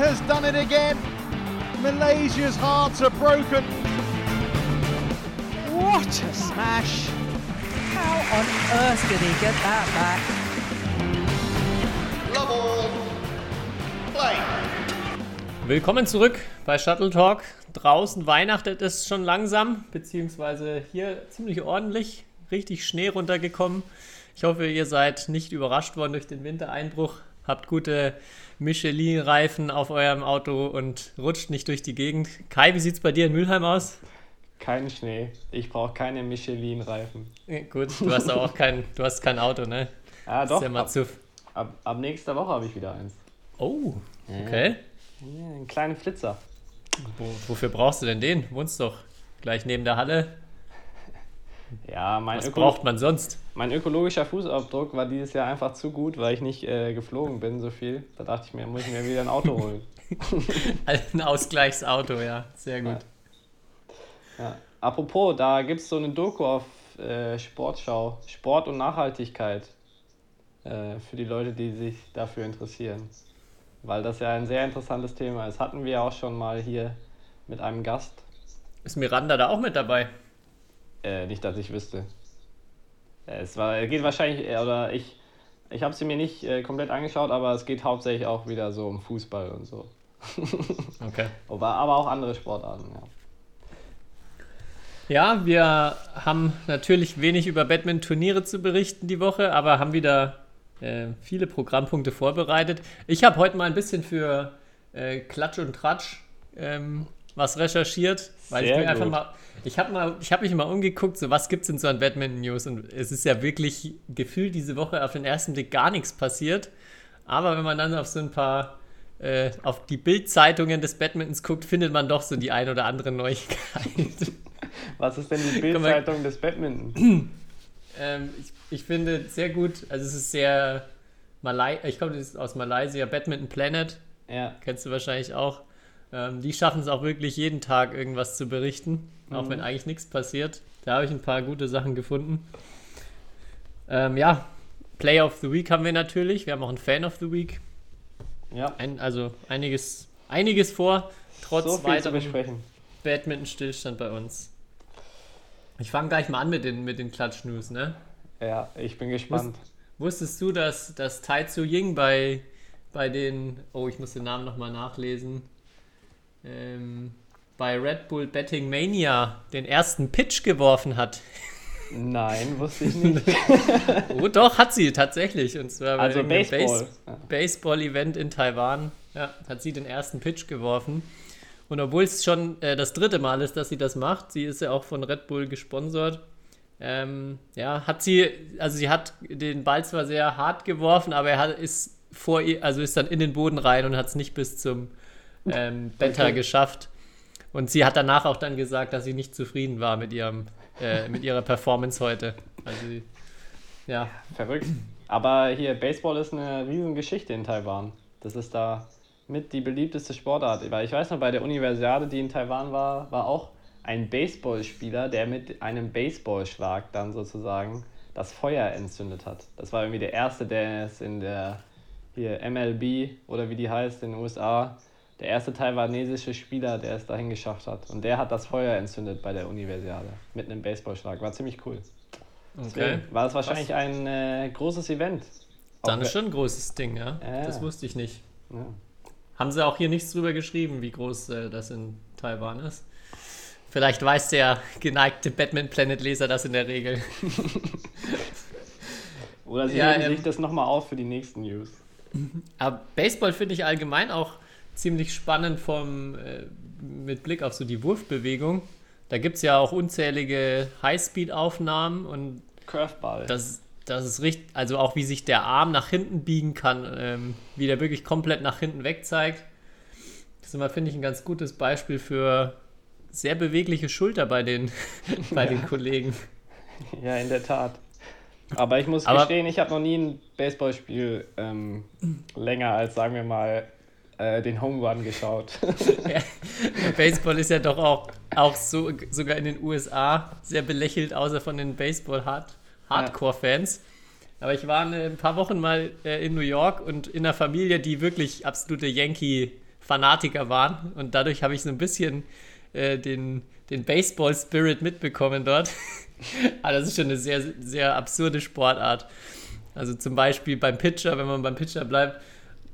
has done it again. Malaysia's hearts are broken. What a smash! How on earth did he get that back? Love all. Play. Willkommen zurück bei Shuttle Talk. Draußen weihnachtet es schon langsam, beziehungsweise hier ziemlich ordentlich, richtig Schnee runtergekommen. Ich hoffe, ihr seid nicht überrascht worden durch den Wintereinbruch, habt gute Michelin-Reifen auf eurem Auto und rutscht nicht durch die Gegend. Kai, wie sieht es bei dir in Mülheim aus? Kein Schnee. Ich brauche keine Michelin-Reifen. Gut, du hast auch kein, du hast kein Auto, ne? Ah, Das doch. ist ja mal ab, zu. ab, ab nächster Woche habe ich wieder eins. Oh, okay. Ja, einen kleinen Flitzer. Wo, wofür brauchst du denn den? Wohnst doch gleich neben der Halle. Ja, mein, Was Öko braucht man sonst? Mein ökologischer Fußabdruck war dieses Jahr einfach zu gut, weil ich nicht äh, geflogen bin so viel. Da dachte ich mir, muss ich mir wieder ein Auto holen. Ein Ausgleichsauto, ja. Sehr gut. Ja. Apropos, da gibt es so eine Doku auf äh, Sportschau. Sport und Nachhaltigkeit. Äh, für die Leute, die sich dafür interessieren. Weil das ja ein sehr interessantes Thema ist. Hatten wir auch schon mal hier mit einem Gast. Ist Miranda da auch mit dabei? Äh, nicht, dass ich wüsste. Es war, geht wahrscheinlich, äh, oder ich, ich habe sie mir nicht äh, komplett angeschaut, aber es geht hauptsächlich auch wieder so um Fußball und so. Okay. Aber, aber auch andere Sportarten, ja. Ja, wir haben natürlich wenig über Badminton-Turniere zu berichten die Woche, aber haben wieder äh, viele Programmpunkte vorbereitet. Ich habe heute mal ein bisschen für äh, Klatsch und Tratsch ähm, was recherchiert, weil ich Sehr mir einfach gut. mal, ich habe mal, ich habe mich mal umgeguckt, so was gibt's denn so an Badminton-News und es ist ja wirklich gefühlt diese Woche auf den ersten Blick gar nichts passiert, aber wenn man dann auf so ein paar äh, auf die Bildzeitungen des Badmintons guckt, findet man doch so die ein oder andere Neuigkeit. Was ist denn die. Bildzeitung des Badminton? Ähm, ich, ich finde sehr gut, also es ist sehr Malai, ich komme das ist aus Malaysia, Badminton Planet, Ja, kennst du wahrscheinlich auch. Ähm, die schaffen es auch wirklich jeden Tag irgendwas zu berichten, auch wenn eigentlich nichts passiert. Da habe ich ein paar gute Sachen gefunden. Ähm, ja, Play of the Week haben wir natürlich. Wir haben auch einen Fan of the Week. ja. Ein, also einiges, einiges vor, trotz so weiterem. Badminton-Stillstand bei uns. Ich fange gleich mal an mit den, mit den Klatsch-News, ne? Ja, ich bin gespannt. Wusstest du, dass, dass Tai Tzu Ying bei, bei den, oh, ich muss den Namen nochmal nachlesen, ähm, bei Red Bull Betting Mania den ersten Pitch geworfen hat? Nein, wusste ich nicht. Oh, doch, hat sie tatsächlich. Und zwar bei Also Baseball. Base- Baseball-Event in Taiwan. Ja, hat sie den ersten Pitch geworfen. Und obwohl es schon äh, das dritte Mal ist, dass sie das macht, sie ist ja auch von Red Bull gesponsert. Ähm, ja, hat sie, also sie hat den Ball zwar sehr hart geworfen, aber er hat, ist vor ihr, also ist dann in den Boden rein und hat es nicht bis zum ähm, Better Okay. geschafft. Und sie hat danach auch dann gesagt, dass sie nicht zufrieden war mit ihrem, äh, mit ihrer Performance heute. Also ja, Verrückt. Aber hier, Baseball ist eine Riesengeschichte in Taiwan. Das ist da mit die beliebteste Sportart. Weil ich weiß noch, bei der Universiade, die in Taiwan war, war auch ein Baseballspieler, der mit einem Baseballschlag dann sozusagen das Feuer entzündet hat. Das war irgendwie der erste, der es in der hier MLB oder wie die heißt in den USA, der erste taiwanesische Spieler, der es dahin geschafft hat. Und der hat das Feuer entzündet bei der Universiade mit einem Baseballschlag. War ziemlich cool. okay. War es wahrscheinlich ein äh, großes Event. Dann ist schon ein großes Ding, ja. Ja. Das wusste ich nicht. Ja. Haben sie auch hier nichts drüber geschrieben, wie groß äh, das in Taiwan ist. Vielleicht weiß der geneigte Batman Planet Leser das in der Regel. Oder sie Ja, ähm, sich das nochmal auf für die nächsten News. Aber Baseball finde ich allgemein auch ziemlich spannend vom, äh, mit Blick auf so die Wurfbewegung. Da gibt es ja auch unzählige Highspeed-Aufnahmen und Curveball. das, das ist richtig, also auch wie sich der Arm nach hinten biegen kann, ähm, wie der wirklich komplett nach hinten weg zeigt. Das ist immer, finde ich, ein ganz gutes Beispiel für sehr bewegliche Schulter bei den, bei den Kollegen. ja, in der Tat. Aber ich muss Aber- gestehen, ich habe noch nie ein Baseballspiel ähm, länger als, sagen wir mal, äh, den Home Run geschaut. Baseball ist ja doch auch, auch so, sogar in den USA sehr belächelt, außer von den Baseball-Hard Hardcore-Fans. Aber ich war eine- ein paar Wochen mal äh, in New York und in einer Familie, die wirklich absolute Yankee- Fanatiker waren. Und dadurch habe ich so ein bisschen äh, den, den Baseball-Spirit mitbekommen dort. Aber das ist schon eine sehr, sehr absurde Sportart. Also zum Beispiel beim Pitcher, wenn man beim Pitcher bleibt,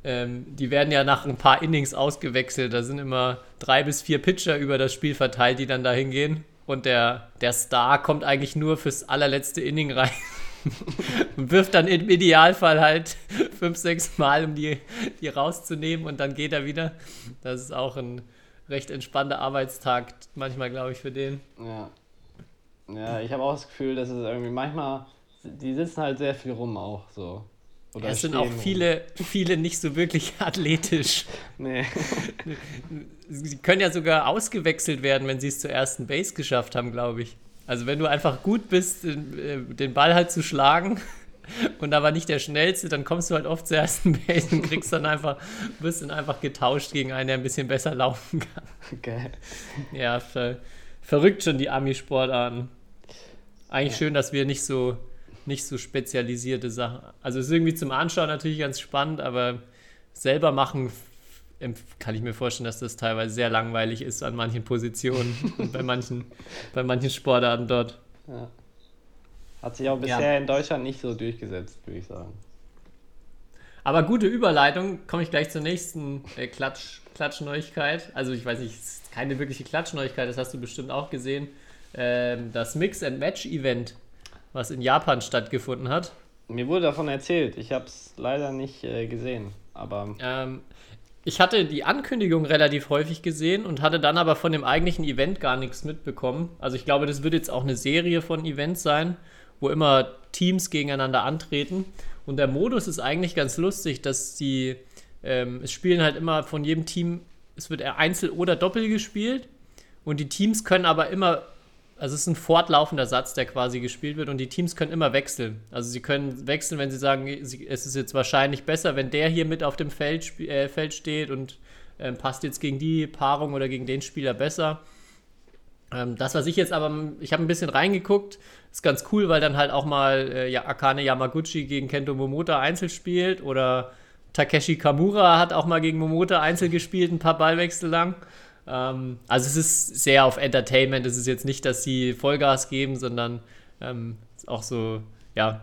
ähm, die werden ja nach ein paar Innings ausgewechselt. Da sind immer drei bis vier Pitcher über das Spiel verteilt, die dann da hingehen. Und der, der Star kommt eigentlich nur fürs allerletzte Inning rein. und wirft dann im Idealfall halt fünf, sechs Mal, um die, die rauszunehmen und dann geht er wieder. Das ist auch ein recht entspannter Arbeitstag, manchmal, glaube ich, für den. Ja. Ja, ich habe auch das Gefühl, dass es irgendwie manchmal, die sitzen halt sehr viel rum auch so. Oder es sind auch viele, viele nicht so wirklich athletisch. Nee. Sie können ja sogar ausgewechselt werden, wenn sie es zur ersten Base geschafft haben, glaube ich. Also wenn du einfach gut bist, äh, den Ball halt zu schlagen und aber nicht der schnellste, dann kommst du halt oft zur ersten Base und kriegst dann einfach, wirst dann einfach getauscht gegen einen, der ein bisschen besser laufen kann. Okay. Ja, ver verrückt schon die Ami-Sportarten. Eigentlich ja. schön, dass wir nicht so, nicht so spezialisierte Sachen. Also es ist irgendwie zum Anschauen natürlich ganz spannend, aber selber machen kann ich mir vorstellen, dass das teilweise sehr langweilig ist an manchen Positionen und bei manchen, bei manchen Sportarten dort. Ja. Hat sich auch bisher ja. in Deutschland nicht so durchgesetzt, würde ich sagen. Aber gute Überleitung, komme ich gleich zur nächsten äh, Klatsch, Klatschneuigkeit. Also ich weiß nicht, es ist keine wirkliche Klatschneuigkeit, das hast du bestimmt auch gesehen. Ähm, das Mix-and-Match-Event, was in Japan stattgefunden hat. Mir wurde davon erzählt, ich habe es leider nicht äh, gesehen. Aber ähm, ich hatte die Ankündigung relativ häufig gesehen und hatte dann aber von dem eigentlichen Event gar nichts mitbekommen. Also ich glaube, das wird jetzt auch eine Serie von Events sein, wo immer Teams gegeneinander antreten. Und der Modus ist eigentlich ganz lustig, dass die, ähm, es spielen halt immer von jedem Team, es wird Einzel oder Doppel gespielt. Und die Teams können aber immer also es ist ein fortlaufender Satz, der quasi gespielt wird und die Teams können immer wechseln. Also sie können wechseln, wenn sie sagen, es ist jetzt wahrscheinlich besser, wenn der hier mit auf dem Feld, äh, Feld steht und äh, passt jetzt gegen die Paarung oder gegen den Spieler besser. Ähm, das, was ich jetzt aber, ich habe ein bisschen reingeguckt, ist ganz cool, weil dann halt auch mal äh, ja, Akane Yamaguchi gegen Kento Momota Einzel spielt oder Takeshi Kamura hat auch mal gegen Momota Einzel gespielt, ein paar Ballwechsel lang. Ähm, also es ist sehr auf Entertainment. Es ist jetzt nicht, dass sie Vollgas geben, sondern ähm, auch so, ja,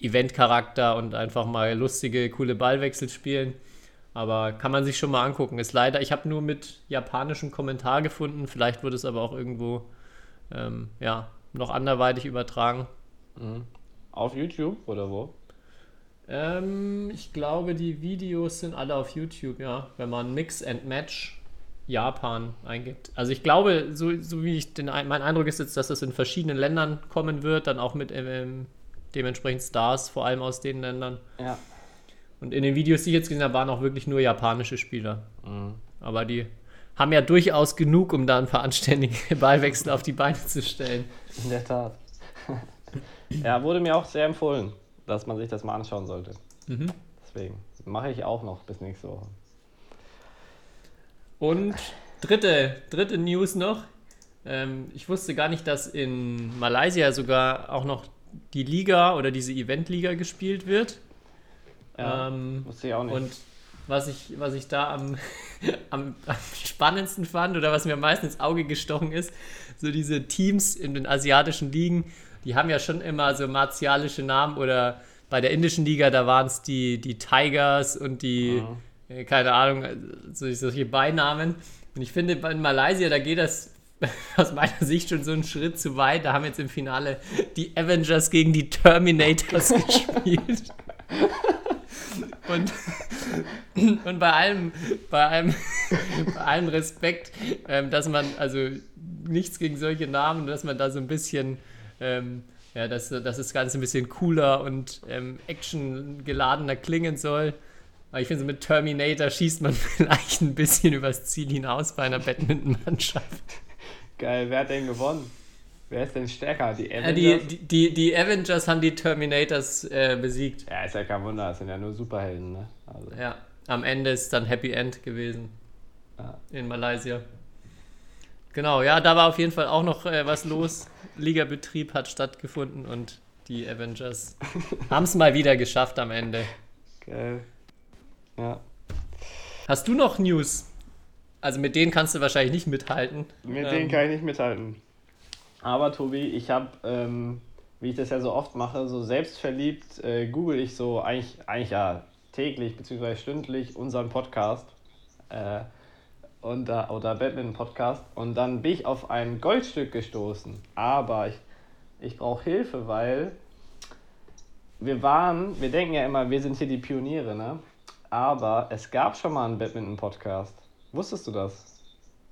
Event-Charakter und einfach mal lustige, coole Ballwechsel spielen. Aber kann man sich schon mal angucken. Ist leider, ich habe nur mit japanischem Kommentar gefunden. Vielleicht wurde es aber auch irgendwo ähm, ja, noch anderweitig übertragen. Mhm. Auf YouTube oder wo? Ähm, ich glaube, die Videos sind alle auf YouTube, ja. Wenn man Mix and Match Japan eingibt. Also ich glaube, so, so wie ich den, mein Eindruck ist jetzt, dass das in verschiedenen Ländern kommen wird, dann auch mit ähm, dementsprechend Stars, vor allem aus den Ländern. Ja. Und in den Videos, die ich jetzt gesehen habe, waren auch wirklich nur japanische Spieler. Mhm. Aber die haben ja durchaus genug, um da einen veranständigen Ballwechsel auf die Beine zu stellen. In der Tat. ja, wurde mir auch sehr empfohlen, dass man sich das mal anschauen sollte. Mhm. Deswegen mache ich auch noch bis nächste Woche. Und dritte, dritte News noch. Ähm, ich wusste gar nicht, dass in Malaysia sogar auch noch die Liga oder diese Event-Liga gespielt wird. Ja, ähm, wusste ich auch nicht. Und was ich, was ich da am, am, am, spannendsten fand oder was mir am meisten ins Auge gestochen ist, so diese Teams in den asiatischen Ligen, die haben ja schon immer so martialische Namen oder bei der indischen Liga, da waren es die, die Tigers und die, mhm. Äh, keine Ahnung, solche Beinamen. Und ich finde, in Malaysia, da geht das aus meiner Sicht schon so einen Schritt zu weit. Da haben jetzt im Finale die Avengers gegen die Terminators gespielt. Und, und bei allem, bei allem, bei allem Respekt, ähm, dass man, also nichts gegen solche Namen, dass man da so ein bisschen, ähm, ja, dass, dass das Ganze ein bisschen cooler und ähm, actiongeladener klingen soll. Aber ich finde, so mit Terminator schießt man vielleicht ein bisschen übers Ziel hinaus bei einer Badminton-Mannschaft. Geil, wer hat denn gewonnen? Wer ist denn stärker? Die Avengers? Die, die, die, Avengers haben die Terminators äh, besiegt. Ja, ist ja kein Wunder, das sind ja nur Superhelden, ne? Also. Ja, am Ende ist dann Happy End gewesen. Ja. In Malaysia. Genau, ja, da war auf jeden Fall auch noch äh, was los. Ligabetrieb hat stattgefunden und die Avengers haben es mal wieder geschafft am Ende. Geil. Ja. Hast du noch News Also mit denen kannst du wahrscheinlich nicht mithalten. Mit Ähm, denen kann ich nicht mithalten. Aber Tobi, ich habe, ähm, wie ich das ja so oft mache, so selbstverliebt äh, google ich so eigentlich, eigentlich ja täglich bzw. stündlich unseren Podcast äh, und, da- oder Badminton-Podcast und dann bin ich auf ein Goldstück gestoßen. Aber ich, ich brauche Hilfe, weil wir waren, wir denken ja immer, wir sind hier die Pioniere, ne? Aber es gab schon mal einen Badminton-Podcast. Wusstest du das?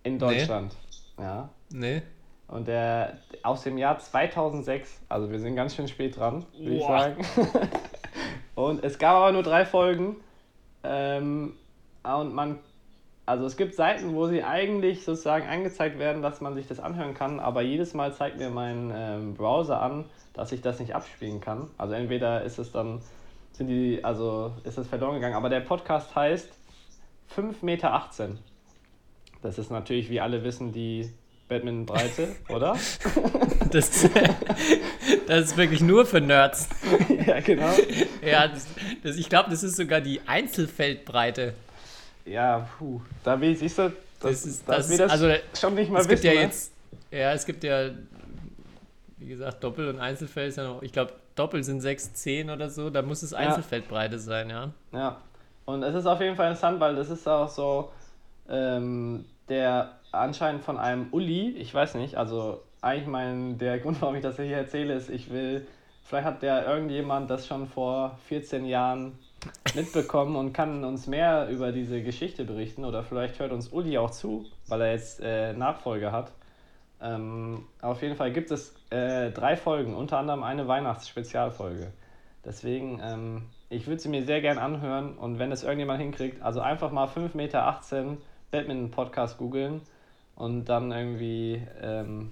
In Deutschland. Ja. Nee. Und der aus dem Jahr 2006, also wir sind ganz schön spät dran, würde ich sagen. und es gab aber nur drei Folgen. Ähm, und man, also es gibt Seiten, wo sie eigentlich sozusagen angezeigt werden, dass man sich das anhören kann, aber jedes Mal zeigt mir mein ähm, Browser an, dass ich das nicht abspielen kann. Also entweder ist es dann, sind die, also ist es verloren gegangen, aber der Podcast heißt 5,18 Meter. Das ist natürlich, wie alle wissen, die Badminton-Breite, oder? Das, das ist wirklich nur für Nerds. ja, genau. Ja, das, das, ich glaube, das ist sogar die Einzelfeldbreite. Ja, puh. Da will, siehst du, Das das ist, das also, schon nicht mal es gibt wissen. ja ne? jetzt, ja, es gibt ja, wie gesagt, Doppel- und Einzelfeld ist ja noch, ich glaube, Doppel sind 6, 10 oder so, da muss es Einzelfeldbreite sein, ja. Ja. Und es ist auf jeden Fall interessant, weil das ist auch so, ähm, der anscheinend von einem Uli, ich weiß nicht, also eigentlich mein, der Grund, warum ich das hier erzähle, ist, ich will, vielleicht hat der irgendjemand das schon vor 14 Jahren mitbekommen und kann uns mehr über diese Geschichte berichten oder vielleicht hört uns Uli auch zu, weil er jetzt äh, Nachfolge hat. Ähm, auf jeden Fall gibt es äh, drei Folgen, unter anderem eine Weihnachtsspezialfolge. Deswegen, ähm, ich würde sie mir sehr gern anhören und wenn es irgendjemand hinkriegt, also einfach mal 5,18 Meter Badminton-Podcast googeln und dann irgendwie ähm,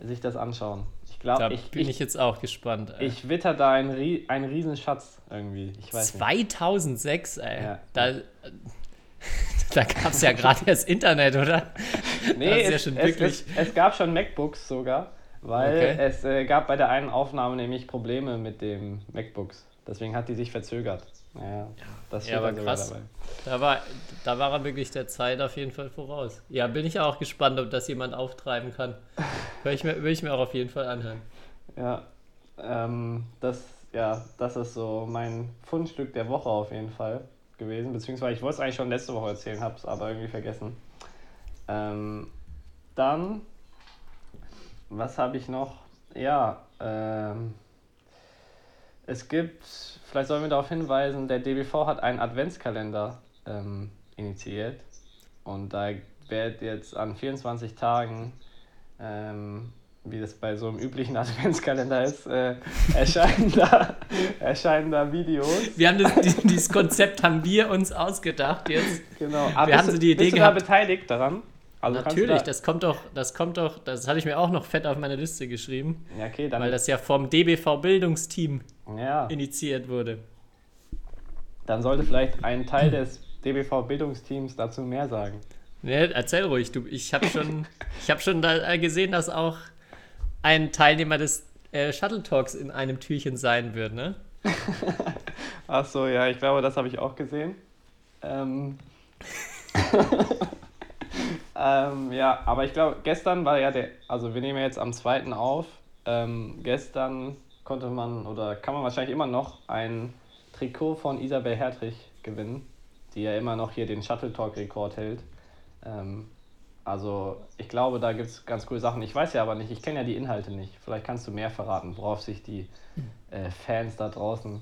sich das anschauen. Ich Da glaube, ich, bin ich, ich, jetzt auch gespannt. ey. ich witter da einen, einen Riesenschatz irgendwie. Ich weiß nicht. 2006, ey. Ja. Da, da gab es ja gerade das Internet, oder? Nee, ist ja es, es, es, es gab schon MacBooks sogar, weil Okay. es äh, gab bei der einen Aufnahme nämlich Probleme mit dem MacBooks. Deswegen hat die sich verzögert. Naja, das Ja, aber krass. dabei. Da war, da war er wirklich der Zeit auf jeden Fall voraus. Ja, bin ich auch gespannt, ob das jemand auftreiben kann. Hör ich mir, will ich mir auch auf jeden Fall anhören. Ja, ähm, das, ja, das ist so mein Fundstück der Woche auf jeden Fall gewesen. Beziehungsweise ich wollte es eigentlich schon letzte Woche erzählen, habe es aber irgendwie vergessen. Ähm, dann, was habe ich noch? Ja, ähm, es gibt, vielleicht sollen wir darauf hinweisen, der DBV hat einen Adventskalender ähm, initiiert. Und da wird jetzt an 24 Tagen ähm, wie das bei so einem üblichen Adventskalender ist, äh, erscheinen, da, erscheinen da Videos. Wir haben das, die- dieses Konzept haben wir uns ausgedacht jetzt. Genau. Wir bist haben du- so die Idee bist du gehabt- da beteiligt daran? Also du Natürlich, da, das kommt doch, das kommt doch, das hatte ich mir auch noch fett auf meine Liste geschrieben, Ja, okay, dann. weil das ja vom DBV Bildungsteam ja, initiiert wurde. dann sollte vielleicht ein Teil des DBV-Bildungsteams dazu mehr sagen. Ne, erzähl ruhig, du. Ich habe schon, ich habe schon da gesehen, dass auch ein Teilnehmer des äh, Shuttle Talks in einem Türchen sein wird, ne? Ach so, ja, ich glaube, das habe ich auch gesehen. Ähm, ähm, ja, aber ich glaube, gestern war ja der, also wir nehmen ja jetzt am 2. auf. Ähm, gestern konnte man oder kann man wahrscheinlich immer noch ein Trikot von Isabel Hertrich gewinnen, die ja immer noch hier den Shuttle Talk Rekord hält. Ähm, also ich glaube, da gibt es ganz coole Sachen. Ich weiß ja aber nicht, ich kenne ja die Inhalte nicht. Vielleicht kannst du mehr verraten, worauf sich die äh, Fans da draußen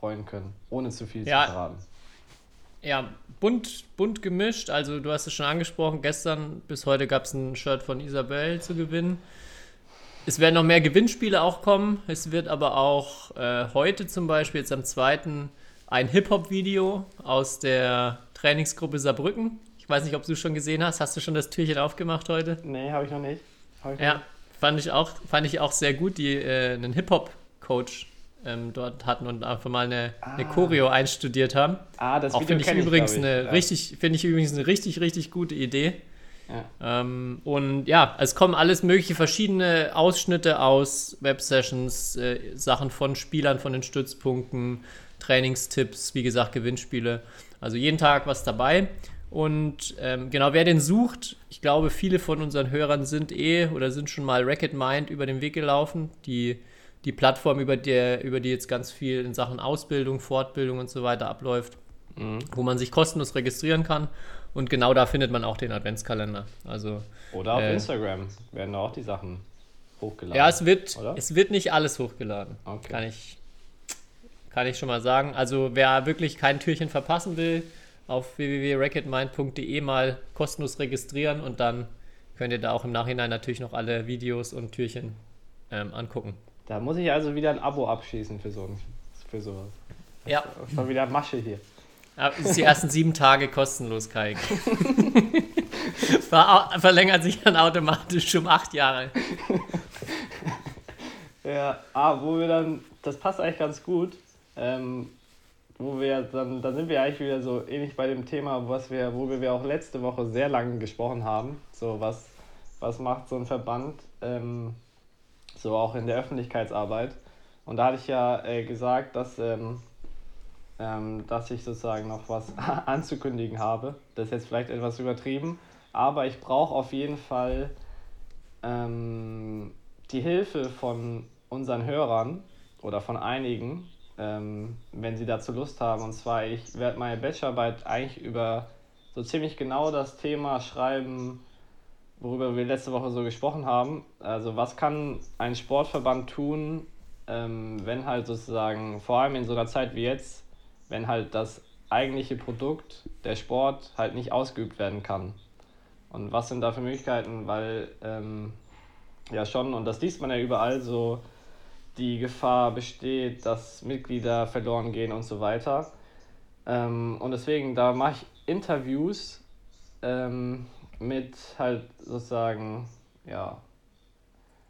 freuen können, ohne zu viel Ja. zu verraten. Ja, bunt, bunt gemischt. Also du hast es schon angesprochen, gestern bis heute gab es ein Shirt von Isabel zu gewinnen. Es werden noch mehr Gewinnspiele auch kommen. Es wird aber auch äh, heute zum Beispiel, jetzt am 2. ein Hip-Hop-Video aus der Trainingsgruppe Saarbrücken. Ich weiß nicht, ob du schon gesehen hast. Hast du schon das Türchen aufgemacht heute? Nee, habe ich noch nicht. Ich Ja, fand ich auch, fand ich auch sehr gut, die äh, einen Hip-Hop-Coach ähm, dort hatten und einfach mal eine, eine Choreo einstudiert haben. Ah, das Auch finde ich übrigens glaub ich. eine ja. richtig, finde ich übrigens eine richtig, richtig gute Idee. Ja. Ähm, und ja, es kommen alles mögliche verschiedene Ausschnitte aus Websessions, äh, Sachen von Spielern, von den Stützpunkten, Trainingstipps, wie gesagt, Gewinnspiele. Also jeden Tag was dabei. Und ähm, genau, wer den sucht, ich glaube, viele von unseren Hörern sind eh oder sind schon mal Racket Mind über den Weg gelaufen. Die, die Plattform, über, der, über die jetzt ganz viel in Sachen Ausbildung, Fortbildung und so weiter abläuft, mhm. wo man sich kostenlos registrieren kann. Und genau da findet man auch den Adventskalender. Also, oder auf äh, Instagram werden da auch die Sachen hochgeladen. Ja, es wird, es wird nicht alles hochgeladen. Okay. Kann, ich, kann ich schon mal sagen. Also wer wirklich kein Türchen verpassen will, auf www.racketmind.de mal kostenlos registrieren und dann könnt ihr da auch im Nachhinein natürlich noch alle Videos und Türchen ähm, angucken. Da muss ich also wieder ein Abo abschließen für, so, für sowas. Ja. Schon wieder Masche hier. Das ist die ersten sieben Tage kostenlos, Kai. Ver verlängert sich dann automatisch um acht Jahre. ja, ah, wo wir dann, das passt eigentlich ganz gut. Ähm, wo wir dann, dann sind wir eigentlich wieder so ähnlich bei dem Thema, was wir, wo wir auch letzte Woche sehr lange gesprochen haben. So, was, was macht so ein Verband, ähm, so auch in der Öffentlichkeitsarbeit. Und da hatte ich ja äh, gesagt, dass, ähm, ähm, dass ich sozusagen noch was anzukündigen habe. Das ist jetzt vielleicht etwas übertrieben, aber ich brauche auf jeden Fall ähm, die Hilfe von unseren Hörern oder von einigen, ähm, wenn Sie dazu Lust haben. Und zwar, ich werde meine Bachelorarbeit eigentlich über so ziemlich genau das Thema schreiben, worüber wir letzte Woche so gesprochen haben. Also was kann ein Sportverband tun, ähm, wenn halt sozusagen, vor allem in so einer Zeit wie jetzt, wenn halt das eigentliche Produkt, der Sport, halt nicht ausgeübt werden kann. Und was sind da für Möglichkeiten? Weil ähm, ja schon, und das liest man ja überall so, die Gefahr besteht, dass Mitglieder verloren gehen und so weiter. Ähm, und deswegen, da mache ich Interviews ähm, mit halt sozusagen, ja,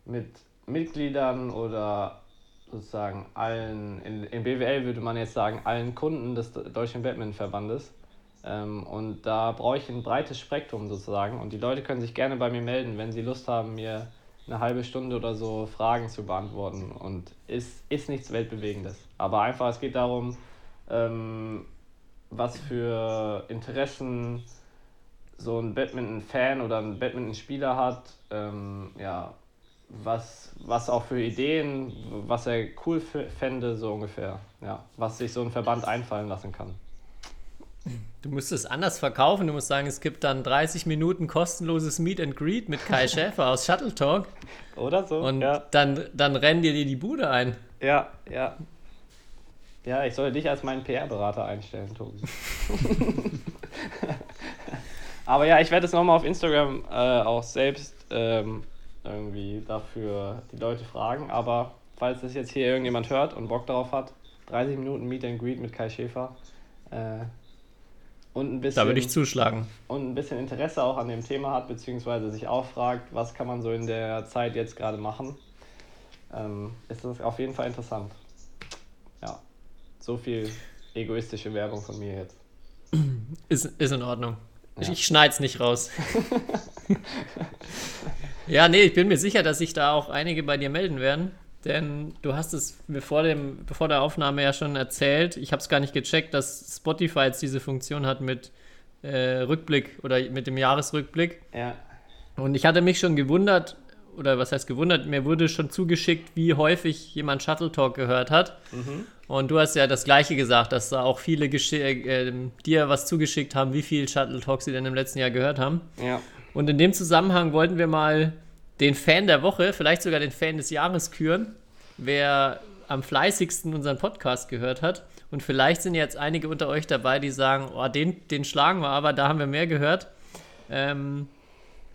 mit Mitgliedern oder sozusagen allen, in, in BWL würde man jetzt sagen, allen Kunden des Deutschen Badmintonverbandes. Ähm, und da brauche ich ein breites Spektrum sozusagen. Und die Leute können sich gerne bei mir melden, wenn sie Lust haben, mir eine halbe Stunde oder so Fragen zu beantworten und ist, ist nichts Weltbewegendes. Aber einfach, es geht darum, ähm, was für Interessen so ein Badminton-Fan oder ein Badminton-Spieler hat, ähm, ja, was, was auch für Ideen, was er cool fände, so ungefähr, ja, was sich so ein Verband einfallen lassen kann. Du musst es anders verkaufen. Du musst sagen, es gibt dann 30 Minuten kostenloses Meet and Greet mit Kai Schäfer aus Shuttle Talk. Oder so. Und ja. dann, dann rennen dir die Bude ein. Ja, ja. Ja, ich soll dich als meinen PR-Berater einstellen, Tobi. Aber ja, ich werde es nochmal auf Instagram äh, auch selbst ähm, irgendwie dafür die Leute fragen. Aber falls das jetzt hier irgendjemand hört und Bock darauf hat, 30 Minuten Meet and Greet mit Kai Schäfer. Äh, und ein bisschen, da würde ich zuschlagen. Und ein bisschen Interesse auch an dem Thema hat, beziehungsweise sich auch fragt, was kann man so in der Zeit jetzt gerade machen, ähm, ist das auf jeden Fall interessant. Ja, so viel egoistische Werbung von mir jetzt. Ist, ist in Ordnung. Ja. Ich, ich schneide es nicht raus. ja, nee, ich bin mir sicher, dass sich da auch einige bei dir melden werden. Denn du hast es bevor, dem, bevor der Aufnahme ja schon erzählt. Ich habe es gar nicht gecheckt, dass Spotify jetzt diese Funktion hat mit äh, Rückblick oder mit dem Jahresrückblick. Ja. Und ich hatte mich schon gewundert, oder was heißt gewundert, mir wurde schon zugeschickt, wie häufig jemand Shuttle Talk gehört hat. Mhm. Und du hast ja das Gleiche gesagt, dass da auch viele äh, dir was zugeschickt haben, wie viel Shuttle Talk sie denn im letzten Jahr gehört haben. Ja. Und in dem Zusammenhang wollten wir mal den Fan der Woche, vielleicht sogar den Fan des Jahres küren, wer am fleißigsten unseren Podcast gehört hat. Und vielleicht sind jetzt einige unter euch dabei, die sagen, oh, den, den schlagen wir, aber da haben wir mehr gehört. Ähm,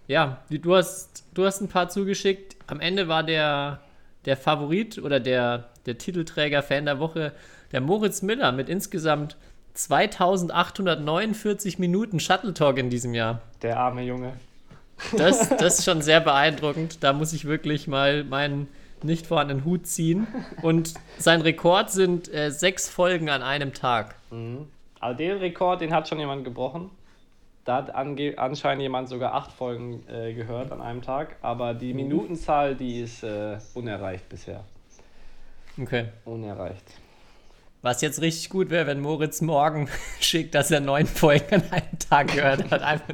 ja, du hast, du hast ein paar zugeschickt. Am Ende war der, der Favorit oder der, der Titelträger Fan der Woche der Moritz Miller mit insgesamt 2849 Minuten Shuttle Talk in diesem Jahr. Der arme Junge. Das, das ist schon sehr beeindruckend. Da muss ich wirklich mal meinen nicht vorhandenen Hut ziehen. Und sein Rekord sind äh, sechs Folgen an einem Tag. Mhm. Also den Rekord, den hat schon jemand gebrochen. Da hat anscheinend jemand sogar acht Folgen äh, gehört an einem Tag. Aber die mhm. Minutenzahl, die ist äh, unerreicht bisher. Okay. Unerreicht. Was jetzt richtig gut wäre, wenn Moritz morgen schickt, dass er neun Folgen an einem Tag gehört hat. Einfach,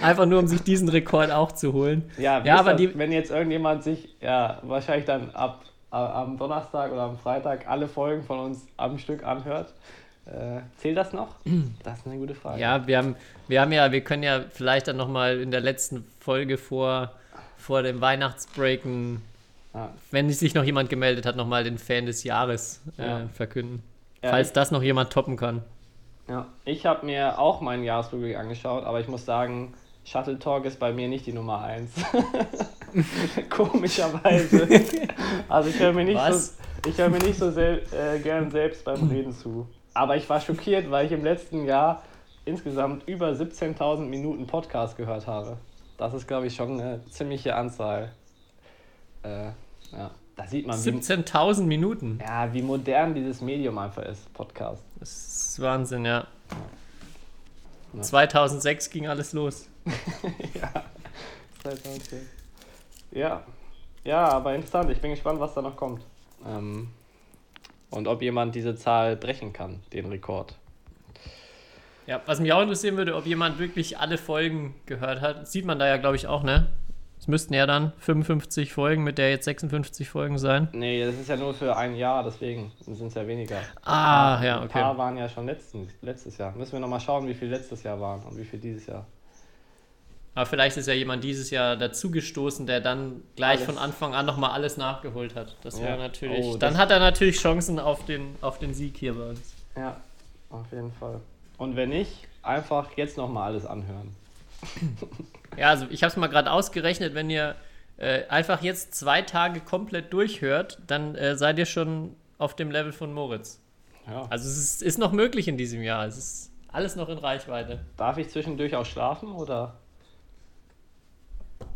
einfach nur, um sich diesen Rekord auch zu holen. Ja, Ja, aber aber die- wenn jetzt irgendjemand sich, ja, wahrscheinlich dann ab am Donnerstag oder am Freitag alle Folgen von uns am Stück anhört, äh, zählt das noch? Das ist eine gute Frage. Ja, wir haben, wir haben ja, wir können ja vielleicht dann nochmal in der letzten Folge vor, vor dem Weihnachtsbreak, Ja. wenn sich noch jemand gemeldet hat, nochmal den Fan des Jahres äh, Ja. verkünden. Ja, Falls das noch jemand toppen kann. Ja, ich habe mir auch meinen Jahresrückblick angeschaut, aber ich muss sagen, Shuttle Talk ist bei mir nicht die Nummer 1. Komischerweise. Also ich höre mir nicht Was? so, ich höre mir nicht so sel äh, gern selbst beim Reden zu. Aber ich war schockiert, weil ich im letzten Jahr insgesamt über 17.000 Minuten Podcast gehört habe. Das ist, glaube ich, schon eine ziemliche Anzahl. Äh, ja, da sieht man, wie, 17.000 Minuten. ja, wie modern dieses Medium einfach ist, Podcast. Das ist Wahnsinn, ja. Ja. 2006 ging alles los. ja. 2010. Ja. Ja, aber interessant. Ich bin gespannt, was da noch kommt. Ähm, und ob jemand diese Zahl brechen kann, den Rekord. Ja, was mich auch interessieren würde, ob jemand wirklich alle Folgen gehört hat. Das sieht man da ja, glaube ich, auch, ne? Es müssten ja dann 55 Folgen mit der jetzt 56 Folgen sein. Nee, das ist ja nur für ein Jahr, deswegen sind es ja weniger. Ah, ja, Ein paar okay. waren ja schon letzten, letztes Jahr. Müssen wir nochmal schauen, wie viel letztes Jahr waren und wie viel dieses Jahr. Aber vielleicht ist ja jemand dieses Jahr dazugestoßen, der dann gleich Alles. von Anfang an nochmal alles nachgeholt hat. Das wäre Ja. natürlich. Oh, dann das- hat er natürlich Chancen auf den, auf den Sieg hier bei uns. Ja, auf jeden Fall. Und wenn nicht, einfach jetzt nochmal alles anhören. Ja, also ich habe es mal gerade ausgerechnet, wenn ihr äh, einfach jetzt zwei Tage komplett durchhört, dann äh, seid ihr schon auf dem Level von Moritz. Ja. Also es ist, ist noch möglich in diesem Jahr. Es ist alles noch in Reichweite. Darf ich zwischendurch auch schlafen oder?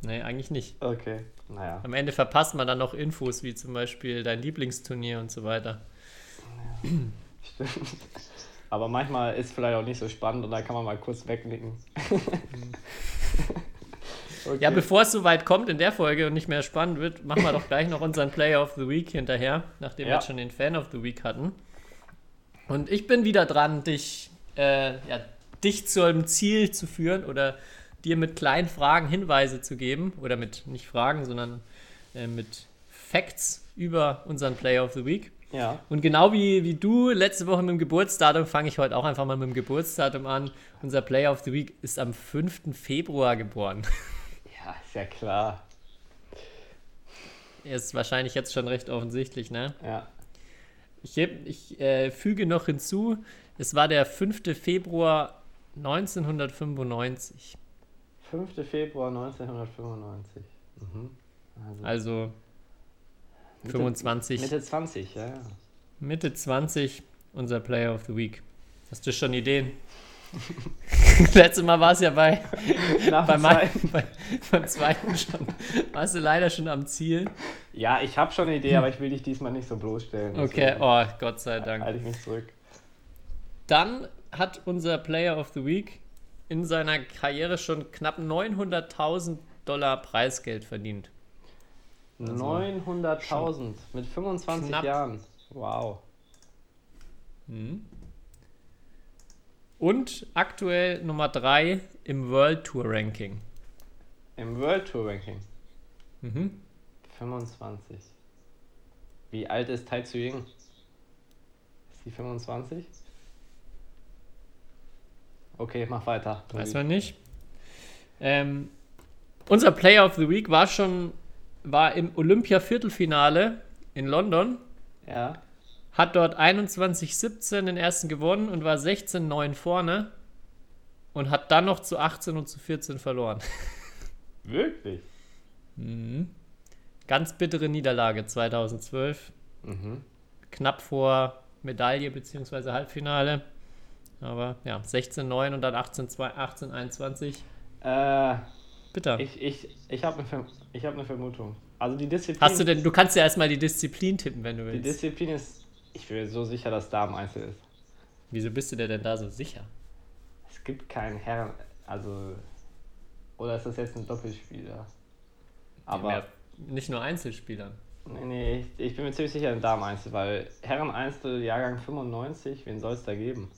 Nee, eigentlich nicht. Okay, naja. Am Ende verpasst man dann noch Infos, wie zum Beispiel dein Lieblingsturnier und so weiter. Stimmt. Aber manchmal ist vielleicht auch nicht so spannend und da kann man mal kurz wegnicken. okay. Ja, bevor es soweit kommt in der Folge und nicht mehr spannend wird, machen wir doch gleich noch unseren Player of the Week hinterher, nachdem wir Ja. jetzt schon den Fan of the Week hatten. Und ich bin wieder dran, dich, äh, ja, dich zu einem Ziel zu führen oder dir mit kleinen Fragen Hinweise zu geben. Oder mit, nicht Fragen, sondern äh, mit Facts über unseren Player of the Week. Ja, Und genau wie, wie du letzte Woche mit dem Geburtsdatum, fange ich heute auch einfach mal mit dem Geburtsdatum an. Unser Player of the Week ist am 5. Februar geboren. ja, ist ja klar. Ist wahrscheinlich jetzt schon recht offensichtlich, ne? Ja, Ich, heb- ich äh, füge noch hinzu, es war der 5. Februar 1995. 5. Februar 1995. Mhm. Also Also Mitte- 25, Mitte, Mitte 20, ja. ja. 20, unser Player of the Week. Hast du schon Ideen? Letztes Mal war es ja bei, bei zweiten- bei, beim zweiten schon. Warst du leider schon am Ziel? Ja, ich habe schon eine Idee, aber ich will dich diesmal nicht so bloßstellen. Okay, oh, Gott sei Dank. Halte ich mich zurück. Dann hat unser Player of the Week in seiner Karriere schon knapp 900.000 Dollar Preisgeld verdient. 900.000 mit 25 Knapp. Jahren. Wow. Und aktuell Nummer 3 im World Tour Ranking. Im World Tour Ranking. Mhm. 25. Wie alt ist Tai Tzu Ying? Ist die 25? Okay, mach weiter. Weiß man nicht. Ähm, unser Player of the Week war schon war im Olympia-Viertelfinale in London, Ja. hat dort 21-17 den ersten gewonnen und war 16-9 vorne und hat dann noch zu 18 und zu 14 verloren. Wirklich? Ganz bittere Niederlage 2012. Mhm. Knapp vor Medaille bzw. Halbfinale. Aber ja, 16-9 und dann 18-2, 18-21. Äh, Bitter. ich ich, ich habe eine ich hab ne Vermutung. Also die Disziplin. Hast du denn, du kannst ja erstmal die Disziplin tippen, wenn du Die willst. Disziplin ist. Ich bin mir so sicher, dass Damen Einzel ist. Wieso bist du dir denn da so sicher? Es gibt keinen Herren. Also. Oder ist das jetzt ein Doppelspieler? Aber. Ja, nicht nur Einzelspielern. Nee, nee, ich, ich bin mir ziemlich sicher, ein Damen-Einzel, weil Herren-Einzel, Jahrgang 95, wen soll es da geben?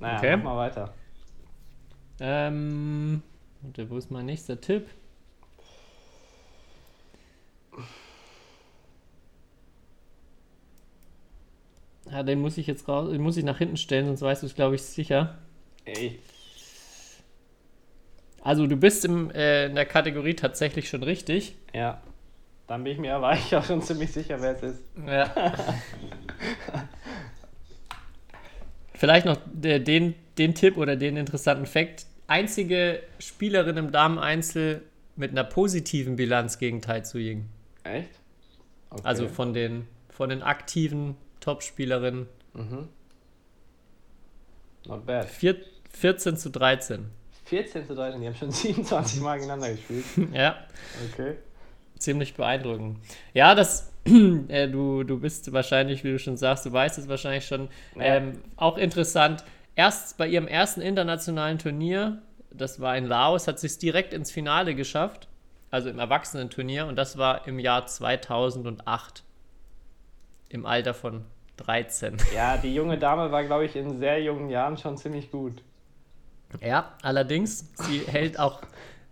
Naja, Okay. mach mal weiter. Ähm, wo ist mein nächster Tipp? Ja, den muss ich jetzt raus, den muss ich nach hinten stellen, sonst weißt du es, glaube ich, sicher. Ich, Also du bist im, äh, in der Kategorie tatsächlich schon richtig. ja, dann bin ich mir aber eigentlich auch schon ziemlich sicher, wer es ist. Ja. Vielleicht noch den, den Tipp oder den interessanten Fakt. Einzige Spielerin im Damen-Einzel mit einer positiven Bilanz gegen Tai Tzu Ying. Echt? Okay. Also von den, von den aktiven Top-Spielerinnen. Mhm. Not bad. Vier, 14 zu 13. 14 zu 13, die haben schon 27 Mal gegeneinander gespielt. Ja, Okay. ziemlich beeindruckend. Ja, das, äh, du, du bist wahrscheinlich, wie du schon sagst, du weißt es wahrscheinlich schon, Ja. ähm, auch interessant. Erst bei ihrem ersten internationalen Turnier, das war in Laos, hat sie es direkt ins Finale geschafft, also im Erwachsenenturnier, und das war im Jahr 2008, im Alter von 13. Ja, die junge Dame war, glaube ich, in sehr jungen Jahren schon ziemlich gut. Ja, allerdings, sie hält auch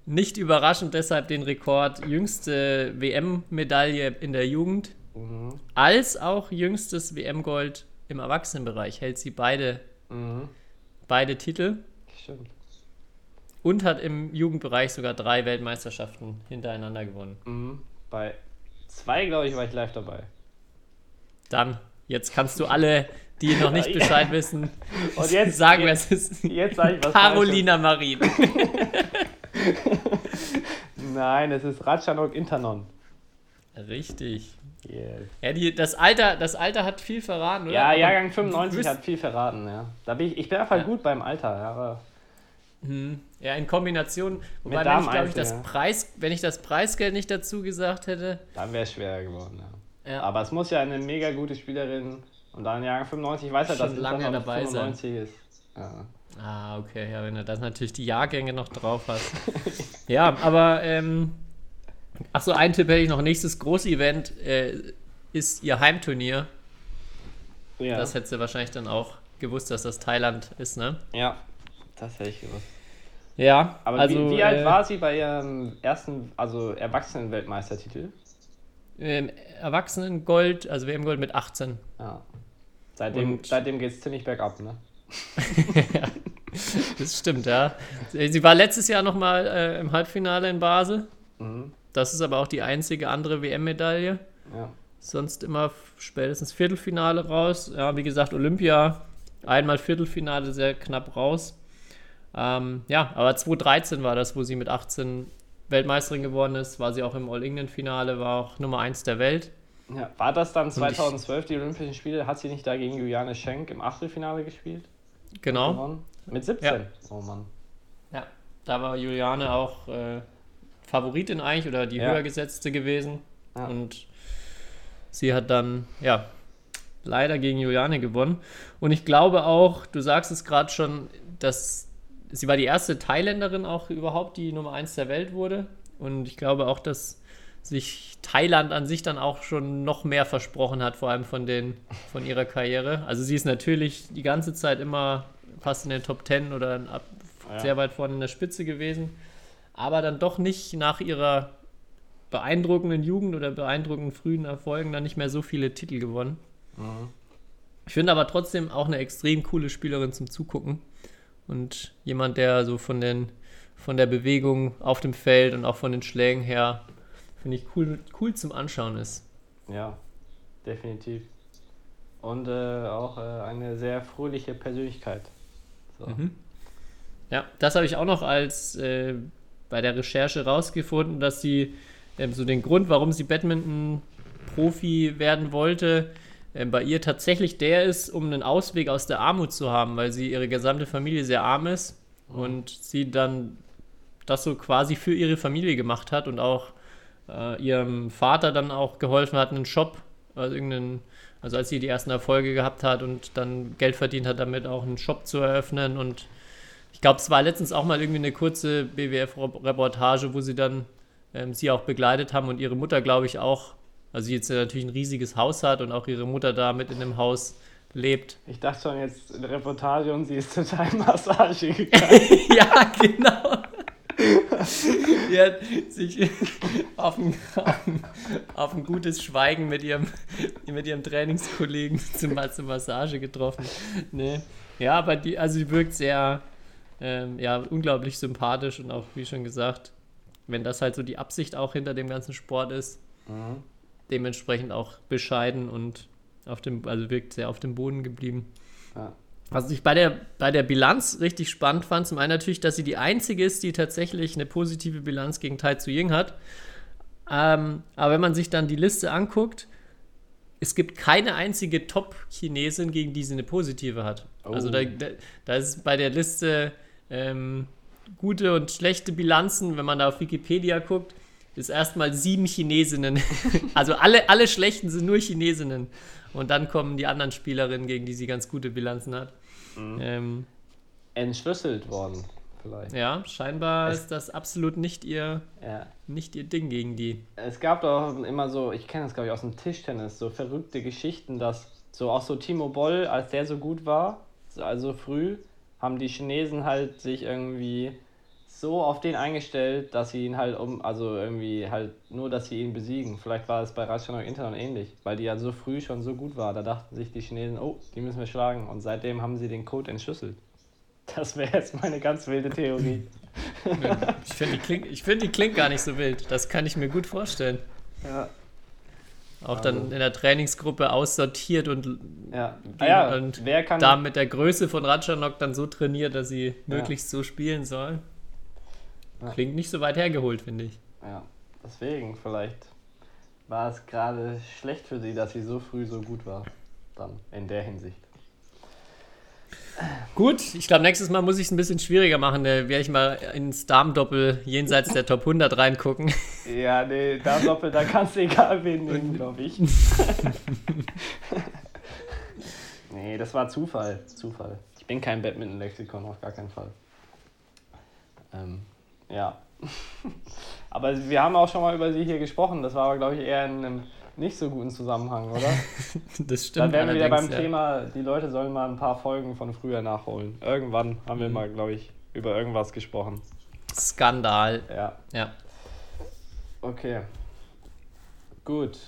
nicht überraschend deshalb den Rekord jüngste WM-Medaille in der Jugend, Mhm. als auch jüngstes WM-Gold im Erwachsenenbereich. Hält sie beide, Mhm. beide Titel Stimmt. und hat im Jugendbereich sogar drei Weltmeisterschaften hintereinander gewonnen. Mhm. Bei zwei, glaube ich, war ich live dabei. Dann, jetzt kannst du alle, die noch nicht. Bescheid wissen, Und jetzt- sagen, wer jetzt- es ist. jetzt sag ich was Carolina Marin. Nein, es ist Ratchanok Internon. Richtig. Yes. Ja, die, das, Alter, das Alter hat viel verraten, oder? Ja, Jahrgang du 95 wirst- hat viel verraten, ja. Da bin ich, ich bin einfach Ja. gut beim Alter, ja. Aber Hm, Ja, in Kombination. Wobei, wenn ich, glaube ich, das ja. Preis, wenn ich das Preisgeld nicht dazu gesagt hätte. dann wäre es schwerer geworden, ja. Ja, Aber es muss ja eine mega gute Spielerin und dann Jahrgang 95, ich weiß ja, Schon dass es lange dabei sein. 95 ist. Ja. Ah, okay, ja, wenn du das natürlich die Jahrgänge noch drauf hast. ja, aber, ähm, ach so, ein Tipp hätte ich noch. Nächstes Großevent äh, ist ihr Heimturnier. Ja. Das hättest du wahrscheinlich dann auch gewusst, dass das Thailand ist, ne? ja, das hätte ich gewusst. Ja, Aber also. wie, wie alt äh, war sie bei ihrem ersten, also Erwachsenen-Weltmeistertitel? ähm, Erwachsenengold, also WM-Gold mit 18. Ja. Seitdem, Und- seitdem geht es ziemlich bergab, ne? Das stimmt, ja. Sie war letztes Jahr nochmal äh, im Halbfinale in Basel. Mhm. Das ist aber auch die einzige andere WM-Medaille. Ja. Sonst immer spätestens Viertelfinale raus. Ja, wie gesagt, Olympia, einmal Viertelfinale sehr knapp raus. Ähm, ja, aber 2013 war das, wo sie mit 18 Weltmeisterin geworden ist. War sie auch im All-England-Finale, war auch Nummer 1 der Welt. ja. War das dann ich- 2012 die Olympischen Spiele? Hat sie nicht da gegen Juliane Schenk im Achtelfinale gespielt? Genau. Mit 17? Ja. Oh Mann. Ja, da war Juliane auch äh, Favoritin eigentlich oder die Ja. höher gesetzte gewesen. Ja. Und sie hat dann, ja, leider gegen Juliane gewonnen. Und ich glaube auch, du sagst es gerade schon, dass sie war die erste Thailänderin auch überhaupt, die Nummer 1 der Welt wurde. Und ich glaube auch, dass sich Thailand an sich dann auch schon noch mehr versprochen hat, vor allem von, den, von ihrer Karriere. Also sie ist natürlich die ganze Zeit immer fast in den Top 10 oder ab, Ja. sehr weit vorne in der Spitze gewesen, aber dann doch nicht nach ihrer beeindruckenden Jugend oder beeindruckenden frühen Erfolgen dann nicht mehr so viele Titel gewonnen. Mhm. Ich finde aber trotzdem auch eine extrem coole Spielerin zum Zugucken und jemand, der so von den von der Bewegung auf dem Feld und auch von den Schlägen her finde ich cool cool zum Anschauen ist. Ja, definitiv. Und äh, auch äh, eine sehr fröhliche Persönlichkeit. So. Mhm. Ja, das habe ich auch noch als äh, bei der Recherche rausgefunden, dass sie ähm, so den Grund, warum sie Badminton-Profi werden wollte, ähm, bei ihr tatsächlich der ist, um einen Ausweg aus der Armut zu haben, weil sie ihre gesamte Familie sehr arm ist und sie dann das so quasi für ihre Familie gemacht hat und auch äh, ihrem Vater dann auch geholfen hat, einen Shop, also irgendeinen, also als sie die ersten Erfolge gehabt hat und dann Geld verdient hat, damit auch einen Shop zu eröffnen und Ich glaube, es war letztens auch mal irgendwie eine kurze BWF-Reportage, wo sie dann ähm, sie auch begleitet haben und ihre Mutter, glaube ich, auch, also sie jetzt natürlich ein riesiges Haus hat und auch ihre Mutter da mit in dem Haus lebt. Ich dachte schon jetzt eine Reportage und sie ist zur Thai-Massage gegangen. ja, genau. Die hat sich auf ein, auf, ein, auf ein, gutes Schweigen mit ihrem, mit ihrem Trainingskollegen zum, zur Massage getroffen. Nee. Ja, aber die, also die wirkt sehr, ähm, ja, unglaublich sympathisch und auch, wie schon gesagt, wenn das halt so die Absicht auch hinter dem ganzen Sport ist, mhm. dementsprechend auch bescheiden und auf dem, also wirkt sehr auf dem Boden geblieben. Ja. Was ich bei der, bei der Bilanz richtig spannend fand, zum einen natürlich, dass sie die einzige ist, die tatsächlich eine positive Bilanz gegen Tai Tzu Ying hat. Ähm, aber wenn man sich dann die Liste anguckt, es gibt keine einzige Top-Chinesin, gegen die sie eine positive hat. Oh. Also da, da, da, ist bei der Liste ähm, gute und schlechte Bilanzen, wenn man da auf Wikipedia guckt, ist erstmal sieben Chinesinnen. also alle, alle schlechten sind nur Chinesinnen. Und dann kommen die anderen Spielerinnen, gegen die sie ganz gute Bilanzen hat. Mhm. Ähm, Entschlüsselt worden, vielleicht. Ja, scheinbar es, ist das absolut nicht ihr, ja. nicht ihr Ding gegen die. Es gab doch immer so, ich kenne das glaube ich aus dem Tischtennis, so verrückte Geschichten, dass so auch so Timo Boll, als der so gut war, also früh, haben die Chinesen halt sich irgendwie so auf den eingestellt, dass sie ihn halt um, also irgendwie halt nur, dass sie ihn besiegen. Vielleicht war es bei Ratchanok Internet ähnlich, weil die ja so früh schon so gut war. Da dachten sich die Chinesen, oh, die müssen wir schlagen. Und seitdem haben sie den Code entschlüsselt. Das wäre jetzt meine ganz wilde Theorie. ich finde, die, klingt, find, die klingt gar nicht so wild. Das kann ich mir gut vorstellen. Ja. Auch dann also in der Trainingsgruppe aussortiert und, ja. Ah ja, und da mit der Größe von Ratchanok dann so trainiert, dass sie möglichst so spielen soll. Klingt nicht so weit hergeholt, finde ich. Ja, deswegen vielleicht war es gerade schlecht für sie, dass sie so früh so gut war. Dann in der Hinsicht. Gut, ich glaube, nächstes Mal muss ich es ein bisschen schwieriger machen. Da werde ich mal ins Darmdoppel jenseits der Top 100 reingucken. Ja, nee, Darmdoppel, da kannst du egal wen nehmen, glaube ich. nee, das war Zufall. Zufall. Ich bin kein Badminton-Lexikon, auf gar keinen Fall. Ähm, ja. aber wir haben auch schon mal über sie hier gesprochen. Das war aber, glaube ich, eher in einem nicht so guten Zusammenhang, oder? das stimmt. Dann wären wir wieder beim ja. Thema, die Leute sollen mal ein paar Folgen von früher nachholen. Irgendwann haben wir mhm. mal, glaube ich, über irgendwas gesprochen. Skandal. Ja. Ja. Okay. Gut.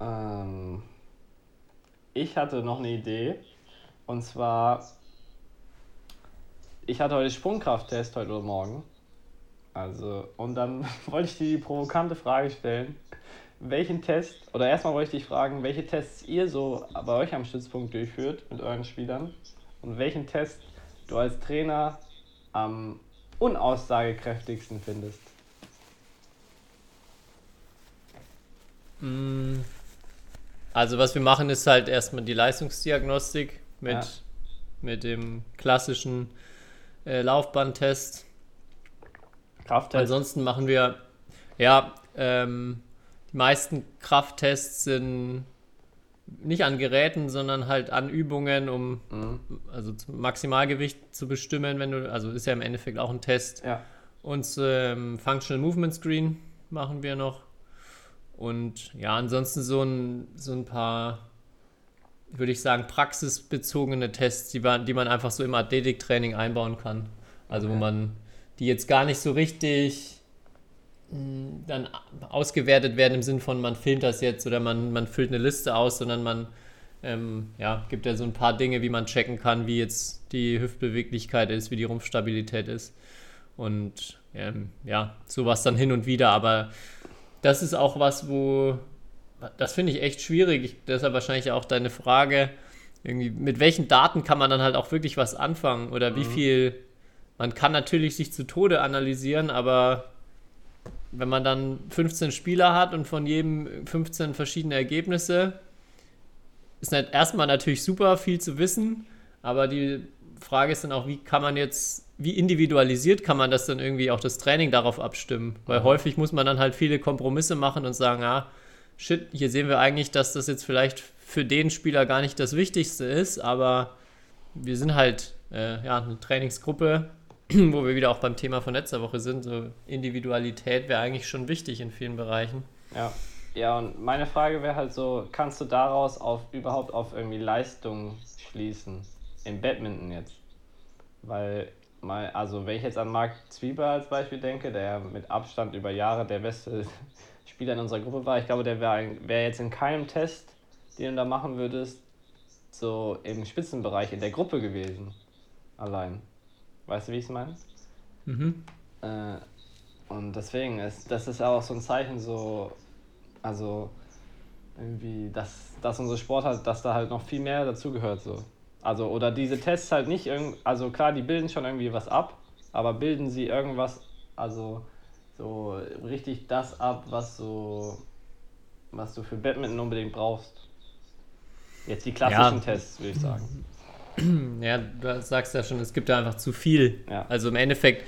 Ähm, ich hatte noch eine Idee. Und zwar, ich hatte heute Sprungkrafttest heute oder morgen. Also, und dann wollte ich dir die provokante Frage stellen, welchen Test, oder erstmal wollte ich dich fragen, welche Tests ihr so bei euch am Stützpunkt durchführt mit euren Spielern und welchen Test du als Trainer am unaussagekräftigsten findest. Mm. Also was wir machen ist halt erstmal die Leistungsdiagnostik mit, ja. mit dem klassischen äh, Laufbahntest Krafttest. Ansonsten machen wir, ja, ähm, die meisten Krafttests sind nicht an Geräten, sondern halt an Übungen, um mhm. also Maximalgewicht zu bestimmen, wenn du, also ist ja im Endeffekt auch ein Test. Ja. Und ähm, Functional Movement Screen machen wir noch. Und ja, ansonsten so ein, so ein paar, würde ich sagen, praxisbezogene Tests, die man, die man einfach so im Athletiktraining einbauen kann. Also okay. wo man die jetzt gar nicht so richtig hm, dann ausgewertet werden im Sinn von, man filmt das jetzt oder man, man füllt eine Liste aus, sondern man ähm, ja, gibt ja so ein paar Dinge, wie man checken kann, wie jetzt die Hüftbeweglichkeit ist, wie die Rumpfstabilität ist. Und ähm, ja, sowas dann hin und wieder. Aber das ist auch was, wo, das finde ich echt schwierig. Ich, deshalb wahrscheinlich auch deine Frage, irgendwie, mit welchen Daten kann man dann halt auch wirklich was anfangen? Oder mhm. wie viel man kann natürlich sich zu Tode analysieren, aber wenn man dann 15 Spieler hat und von jedem 15 verschiedene Ergebnisse, ist nicht erstmal natürlich super viel zu wissen, aber die Frage ist dann auch, wie kann man jetzt, wie individualisiert kann man das dann irgendwie auch das Training darauf abstimmen? Weil häufig muss man dann halt viele Kompromisse machen und sagen, ah, shit, hier sehen wir eigentlich, dass das jetzt vielleicht für den Spieler gar nicht das Wichtigste ist, aber wir sind halt äh, ja, eine Trainingsgruppe, wo wir wieder auch beim Thema von letzter Woche sind. So Individualität wäre eigentlich schon wichtig in vielen Bereichen. Ja. Ja, und meine Frage wäre halt so, kannst du daraus auf überhaupt auf irgendwie Leistung schließen? Im Badminton jetzt. Weil, mal, also wenn ich jetzt an Marc Zwieber als Beispiel denke, der mit Abstand über Jahre der beste Spieler in unserer Gruppe war, ich glaube, der wäre wär jetzt in keinem Test, den du da machen würdest, so im Spitzenbereich in der Gruppe gewesen. Allein. Weißt du, wie ich es meine? Mhm. Äh, und deswegen ist das ist auch so ein Zeichen, so, also irgendwie, dass, dass unsere Sport halt, dass da halt noch viel mehr dazugehört. So. Also, oder diese Tests halt nicht irgend, also klar, die bilden schon irgendwie was ab, aber bilden sie irgendwas, also so richtig das ab, was so, was du für Badminton unbedingt brauchst. Jetzt die klassischen Ja. Tests, würde ich sagen. Ja, du sagst ja schon, es gibt da einfach zu viel. Ja. Also im Endeffekt,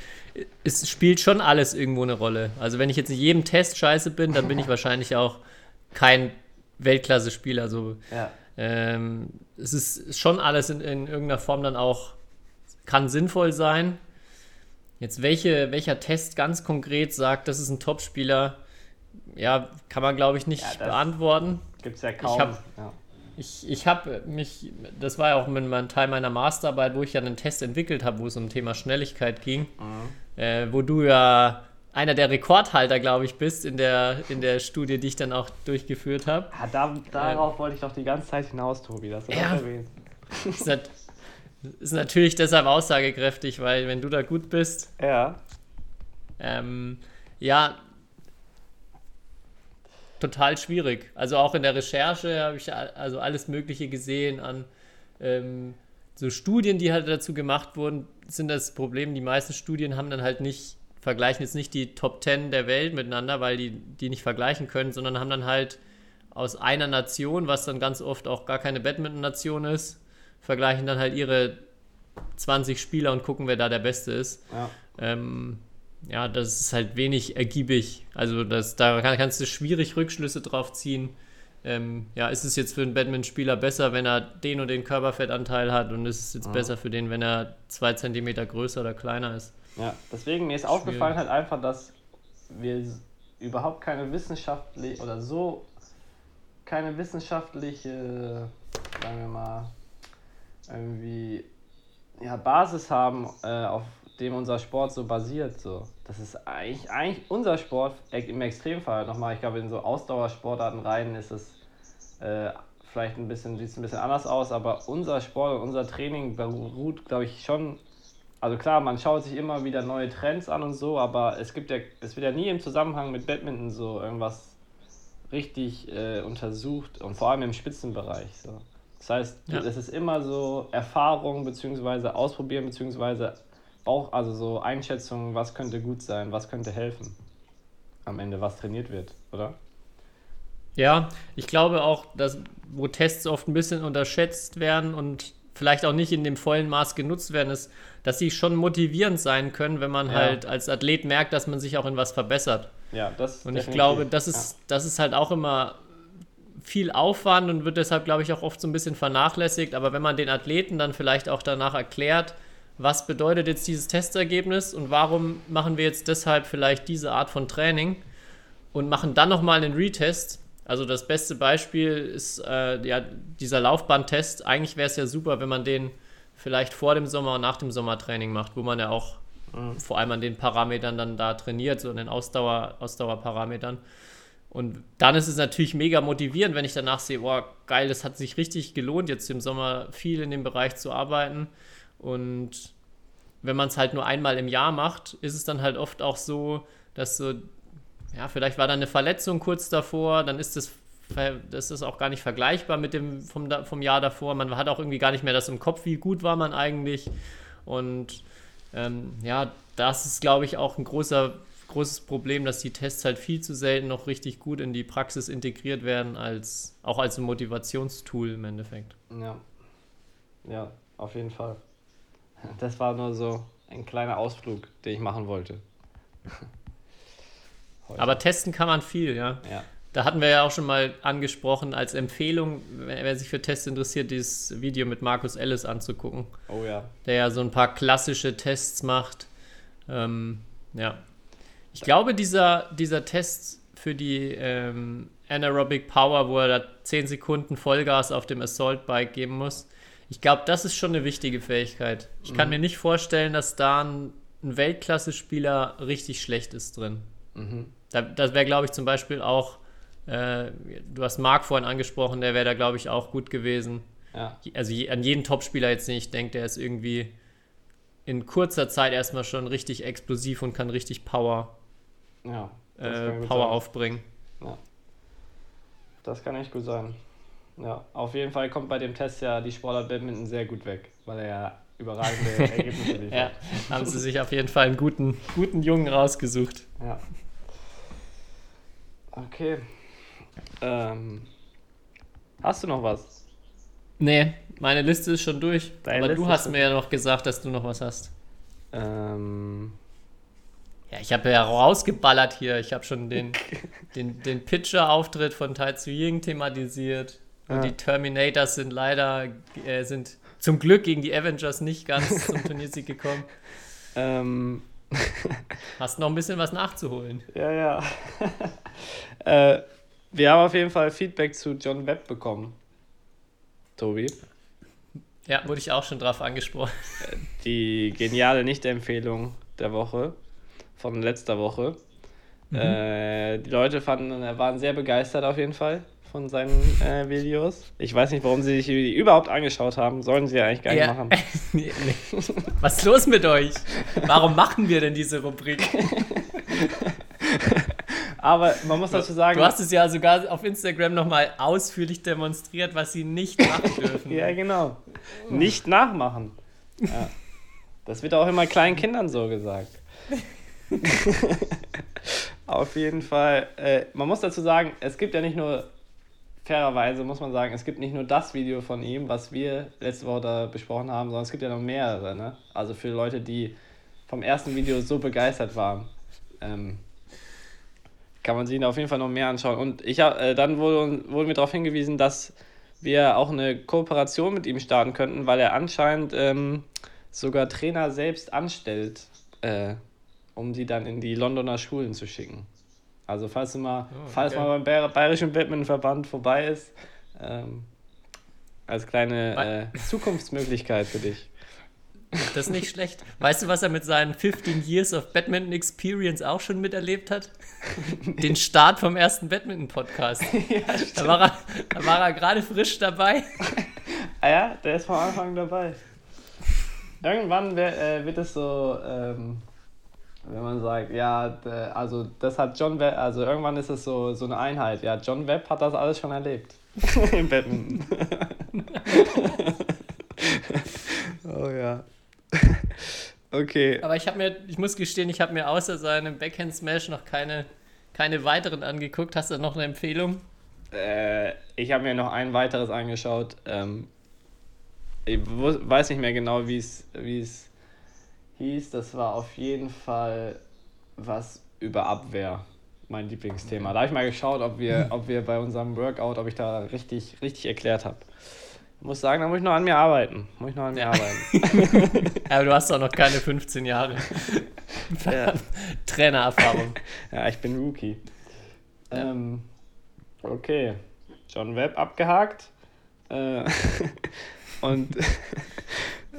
es spielt schon alles irgendwo eine Rolle. Also wenn ich jetzt in jedem Test scheiße bin, dann bin ich wahrscheinlich auch kein Weltklasse-Spieler. Also Ja. ähm, es ist schon alles in, in irgendeiner Form dann auch, kann sinnvoll sein. Jetzt welche, welcher Test ganz konkret sagt, das ist ein Topspieler, ja, kann man glaube ich nicht Ja, beantworten. Gibt's ja kaum. hab- ja. Ich, ich habe mich, das war ja auch meinem Teil meiner Masterarbeit, wo ich ja einen Test entwickelt habe, wo es um Thema Schnelligkeit ging, äh, wo du ja einer der Rekordhalter, glaube ich, bist in der, in der Studie, die ich dann auch durchgeführt habe. Ah, da, darauf wollte ich doch die ganze Zeit hinaus, Tobi. Das ist Ja. Ist, nat ist natürlich deshalb aussagekräftig, weil wenn du da gut bist, Ja. ähm, ja, total schwierig. Also auch in der Recherche habe ich also alles Mögliche gesehen an ähm, so Studien, die halt dazu gemacht wurden, sind das Problem. Die meisten Studien haben dann halt nicht, vergleichen jetzt nicht die Top 10 der Welt miteinander, weil die die nicht vergleichen können, sondern haben dann halt aus einer Nation, was dann ganz oft auch gar keine Badminton-Nation ist, vergleichen dann halt ihre 20 Spieler und gucken, wer da der Beste ist. Ja. Ähm, ja, das ist halt wenig ergiebig. Also das, da kann, kannst du schwierig Rückschlüsse drauf ziehen. Ähm, ja, ist es jetzt für einen Badminton-Spieler besser, wenn er den und den Körperfettanteil hat und ist es jetzt besser für den, wenn er zwei Zentimeter größer oder kleiner ist? ja. Deswegen mir ist aufgefallen halt einfach, dass wir überhaupt keine wissenschaftliche oder so keine wissenschaftliche, sagen wir mal, irgendwie ja, Basis haben, äh, auf dem unser Sport so basiert. So. Das ist eigentlich, eigentlich unser Sport im Extremfall nochmal. Ich glaube, in so Ausdauersportarten rein ist es äh, vielleicht ein bisschen, sieht es ein bisschen anders aus, aber unser Sport und unser Training beruht, glaube ich, schon. Also klar, man schaut sich immer wieder neue Trends an und so, aber es gibt ja, es wird ja nie im Zusammenhang mit Badminton so irgendwas richtig äh, untersucht und vor allem im Spitzenbereich. So. Das heißt, Ja. es ist immer so Erfahrung beziehungsweise Ausprobieren beziehungsweise Bauch, also so Einschätzung, was könnte gut sein, was könnte helfen. Am Ende, was trainiert wird, oder? Ja, ich glaube auch, dass wo Tests oft ein bisschen unterschätzt werden und vielleicht auch nicht in dem vollen Maß genutzt werden, ist, dass sie schon motivierend sein können, wenn man Ja. halt als Athlet merkt, dass man sich auch in was verbessert. Ja, das Und ich glaube, das ist, das ist halt auch immer viel Aufwand und wird deshalb, glaube ich, auch oft so ein bisschen vernachlässigt. Aber wenn man den Athleten dann vielleicht auch danach erklärt, was bedeutet jetzt dieses Testergebnis und warum machen wir jetzt deshalb vielleicht diese Art von Training und machen dann nochmal einen Retest. Also das beste Beispiel ist äh, ja, dieser Laufbahntest. Eigentlich wäre es ja super, wenn man den vielleicht vor dem Sommer und nach dem Sommertraining macht, wo man ja auch vor allem an den Parametern dann da trainiert, so an den Ausdauer, Ausdauerparametern. Und dann ist es natürlich mega motivierend, wenn ich danach sehe, oh geil, das hat sich richtig gelohnt, jetzt im Sommer viel in dem Bereich zu arbeiten. Und wenn man es halt nur einmal im Jahr macht, ist es dann halt oft auch so, dass so, ja, vielleicht war da eine Verletzung kurz davor, dann ist das, das ist auch gar nicht vergleichbar mit dem vom, vom Jahr davor. Man hat auch irgendwie gar nicht mehr das im Kopf, wie gut war man eigentlich. Und ähm, ja, das ist, glaube ich, auch ein großer, großes Problem, dass die Tests halt viel zu selten noch richtig gut in die Praxis integriert werden, als auch als ein Motivationstool im Endeffekt. Ja. Ja, auf jeden Fall. Das war nur so ein kleiner Ausflug, den ich machen wollte. Heute. Aber testen kann man viel, ja. ja. da hatten wir ja auch schon mal angesprochen, als Empfehlung, wer, sich für Tests interessiert, dieses Video mit Markus Ellis anzugucken, Oh ja. der ja so ein paar klassische Tests macht. Ähm, ja. Ich glaube, dieser, dieser Test für die ähm, Anaerobic Power, wo er da 10 Sekunden Vollgas auf dem Assault Bike geben muss, ich glaube, das ist schon eine wichtige Fähigkeit. Ich kann mir nicht vorstellen, dass da ein, ein Weltklasse-Spieler richtig schlecht ist drin. Da, das wäre, glaube ich, zum Beispiel auch, äh, du hast Marc vorhin angesprochen, der wäre da, glaube ich, auch gut gewesen. Ja. Also je, an jeden Topspieler jetzt nicht, ich denke, der ist irgendwie in kurzer Zeit erstmal schon richtig explosiv und kann richtig Power, Ja. äh, Power sein. aufbringen. Das kann echt gut sein. Ja, auf jeden Fall kommt bei dem Test ja die Sportart Badminton sehr gut weg, weil er ja überragende Ergebnisse liefert. Ja, haben sie sich auf jeden Fall einen guten, guten Jungen rausgesucht. Ja. Okay. Ähm, hast du noch was? Nee, meine Liste ist schon durch. Deine aber Liste du hast mir ja noch gesagt, dass du noch was hast. Ähm, Ja, ich habe ja rausgeballert hier. Ich habe schon den, den, den Pitcher-Auftritt von Tai Ying thematisiert. Und Ja. die Terminators sind leider, äh, sind zum Glück gegen die Avengers nicht ganz zum Turniersieg gekommen. ähm, Hast noch ein bisschen was nachzuholen. ja, ja. äh, wir haben auf jeden Fall Feedback zu John Webb bekommen. Tobi. Ja, wurde ich auch schon drauf angesprochen. Die geniale Nicht-Empfehlung der Woche, von letzter Woche. Äh, die Leute fanden, äh, waren sehr begeistert auf jeden Fall von seinen äh, Videos. Ich weiß nicht, warum sie sich die überhaupt angeschaut haben. Sollen sie ja eigentlich gar nicht Ja. machen. nee, nee. Was ist los mit euch? Warum machen wir denn diese Rubrik? Aber man muss dazu sagen, Du hast es ja sogar auf Instagram nochmal ausführlich demonstriert, was sie nicht machen dürfen. ja genau, nicht nachmachen. Ja. Das wird auch immer kleinen Kindern so gesagt. Auf jeden Fall. Äh, man muss dazu sagen, es gibt ja nicht nur, fairerweise muss man sagen, es gibt nicht nur das Video von ihm, was wir letzte Woche da besprochen haben, sondern es gibt ja noch mehrere. Ne? Also für Leute, die vom ersten Video so begeistert waren, ähm, kann man sich auf jeden Fall noch mehr anschauen. Und ich hab, äh, dann wurde, wurde mir darauf hingewiesen, dass wir auch eine Kooperation mit ihm starten könnten, weil er anscheinend ähm, sogar Trainer selbst anstellt, äh, um sie dann in die Londoner Schulen zu schicken. Also falls du mal, falls okay. mal beim Bayer- Bayerischen Badmintonverband vorbei ist, ähm, als kleine äh, Zukunftsmöglichkeit für dich. Das ist nicht schlecht. Weißt du, was er mit seinen 15 Years of Badminton Experience auch schon miterlebt hat? Den Start vom ersten Badminton-Podcast. da war er, da war er gerade frisch dabei. Ah ja, der ist von Anfang dabei. Irgendwann wär, äh, wird es so, ähm, wenn man sagt, ja, also das hat John Webb, also irgendwann ist es so, so eine Einheit. Ja, John Webb hat das alles schon erlebt. Im Badminton. oh ja. Okay. Aber ich habe mir, ich muss gestehen, ich habe mir außer seinem Backhand Smash noch keine, keine weiteren angeguckt. Hast du noch eine Empfehlung? Äh, ich habe mir noch ein weiteres angeschaut. Ähm, ich weiß nicht mehr genau, wie es wie es hieß. Das war auf jeden Fall was über Abwehr. Mein Lieblingsthema. Da habe ich mal geschaut, ob wir, ob wir bei unserem Workout, ob ich da richtig, richtig erklärt habe. Muss sagen, da muss ich noch an mir arbeiten. Muss ich noch an mir Ja. arbeiten. Aber du hast doch noch keine 15 Jahre Ja. Trainererfahrung. Ja, ich bin Rookie. Ähm, okay. John Webb abgehakt. Äh, und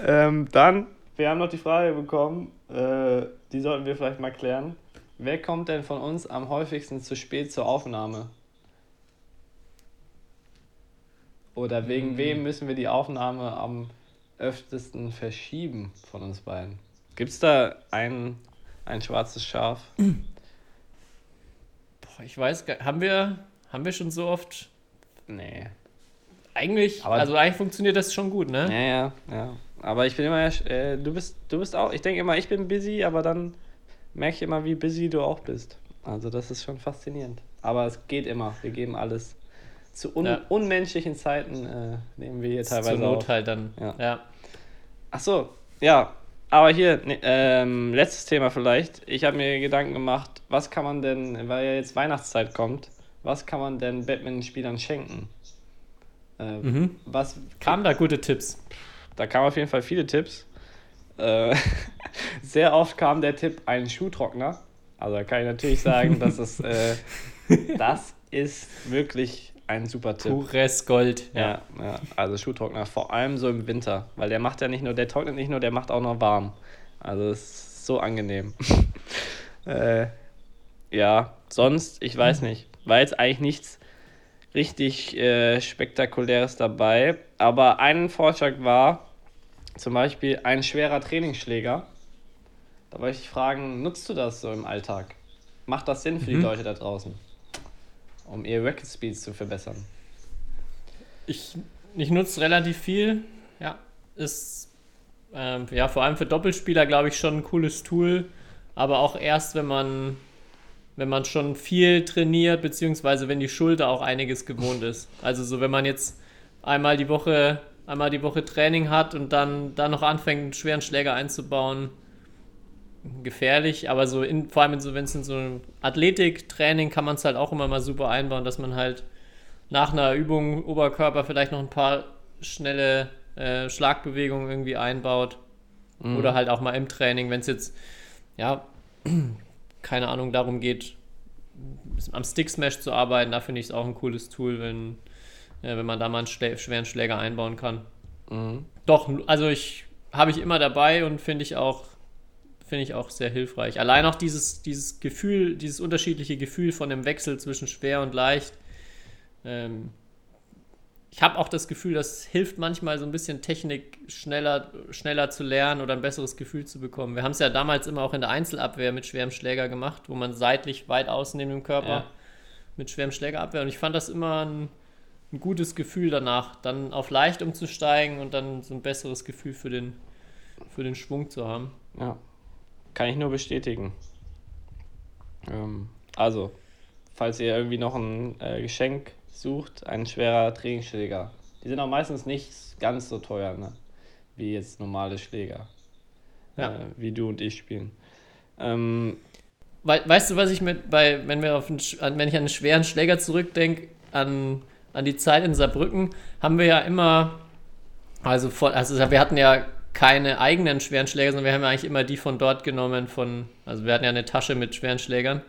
ähm, dann, wir haben noch die Frage bekommen, äh, die sollten wir vielleicht mal klären. Wer kommt denn von uns am häufigsten zu spät zur Aufnahme? Oder wegen wem müssen wir die Aufnahme am öftesten verschieben von uns beiden? Gibt es da ein, ein schwarzes Schaf? Boah, ich weiß gar haben wir, haben wir schon so oft. Nee. Eigentlich, Aber- also eigentlich funktioniert das schon gut, ne? Ja, ja, ja. Aber ich bin immer, äh, du bist, du bist auch, ich denke immer, ich bin busy, aber dann merke ich immer, wie busy du auch bist. Also das ist schon faszinierend. Aber es geht immer. Wir geben alles. Zu un Ja. unmenschlichen Zeiten äh, nehmen wir hier Zur teilweise Not auf. halt dann. Ja. ja. Ach so, ja. Aber hier, ne, ähm, letztes Thema vielleicht. Ich habe mir Gedanken gemacht, was kann man denn, weil ja jetzt Weihnachtszeit kommt, was kann man denn Badmintonspielern schenken? Äh, Mhm. Was Kamen da gute Tipps? Da kamen auf jeden Fall viele Tipps. Äh, sehr oft kam der Tipp, ein Schuhtrockner. Also da kann ich natürlich sagen, dass es, äh, das ist wirklich ein super Tipp. Pures Gold. Ja, ja, also Schuhtrockner, vor allem so im Winter, weil der macht ja nicht nur, der trocknet nicht nur, der macht auch noch warm. Also es ist so angenehm. äh, ja, sonst, ich weiß nicht, war jetzt eigentlich nichts richtig äh, Spektakuläres dabei, aber ein Vorschlag war zum Beispiel ein schwerer Trainingsschläger. Da wollte ich fragen, nutzt du das so im Alltag? Macht das Sinn für die Leute da draußen? Um ihr Racket Speeds zu verbessern? Ich, ich nutze relativ viel. Ja, ist ähm, ja vor allem für Doppelspieler, glaube ich, schon ein cooles Tool. Aber auch erst, wenn man, wenn man schon viel trainiert, beziehungsweise wenn die Schulter auch einiges gewohnt ist. Also so, wenn man jetzt einmal die Woche, einmal die Woche Training hat und dann, dann noch anfängt, einen schweren Schläger einzubauen, gefährlich, aber so in, vor allem in so, wenn es in so einem Athletiktraining kann man es halt auch immer mal super einbauen, dass man halt nach einer Übung Oberkörper vielleicht noch ein paar schnelle äh, Schlagbewegungen irgendwie einbaut. Oder halt auch mal im Training, wenn es jetzt, ja, keine Ahnung, darum geht, am Stick Smash zu arbeiten, da finde ich es auch ein cooles Tool, wenn, äh, wenn man da mal einen schlä schweren Schläger einbauen kann. Mhm. Doch, also ich habe ich immer dabei und finde ich auch finde ich auch sehr hilfreich. Allein auch dieses, dieses Gefühl, dieses unterschiedliche Gefühl von dem Wechsel zwischen schwer und leicht. Ähm, ich habe auch das Gefühl, das hilft manchmal so ein bisschen Technik schneller, schneller zu lernen oder ein besseres Gefühl zu bekommen. Wir haben es ja damals immer auch in der Einzelabwehr mit schwerem Schläger gemacht, wo man seitlich weit außen neben dem Körper Ja. mit schwerem Schläger abwehr. Und ich fand das immer ein, ein gutes Gefühl danach, dann auf leicht umzusteigen und dann so ein besseres Gefühl für den, für den Schwung zu haben. Ja, kann ich nur bestätigen. Ähm, also, falls ihr irgendwie noch ein äh, Geschenk sucht, ein schwerer Trainingsschläger. Die sind auch meistens nicht ganz so teuer, ne? wie jetzt normale Schläger, Ja. äh, wie du und ich spielen. Ähm, We weißt du, was ich mit bei, wenn wir auf einen, wenn ich an einen schweren Schläger zurückdenke, an, an die Zeit in Saarbrücken, haben wir ja immer, also, von, also wir hatten ja keine eigenen schweren Schläger, sondern wir haben ja eigentlich immer die von dort genommen, von, also wir hatten ja eine Tasche mit schweren Schlägern.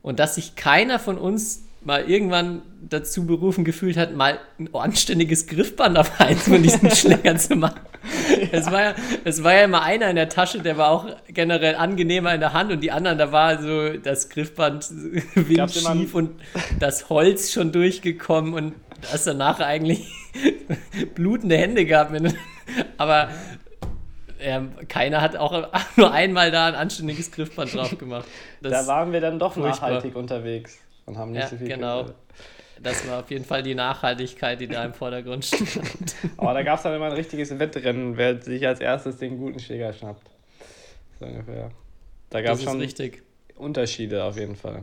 Und dass sich keiner von uns mal irgendwann dazu berufen gefühlt hat, mal ein anständiges Griffband auf eins von diesen Schlägern zu machen. Es war, ja, es war ja immer einer in der Tasche, der war auch generell angenehmer in der Hand und die anderen, da war so das Griffband einen- windschief und das Holz schon durchgekommen und hast danach eigentlich blutende Hände gehabt. Aber ähm, keiner hat auch nur einmal da ein anständiges Griffband drauf gemacht. Das, da waren wir dann doch nachhaltig unterwegs und haben nicht Ja, so viel genau. Geld. das war auf jeden Fall die Nachhaltigkeit, die da im Vordergrund stand. Aber da gab es dann immer ein richtiges Wettrennen, wer sich als erstes den guten Schläger schnappt. So ungefähr. Da gab Das es ist schon richtig. Unterschiede auf jeden Fall.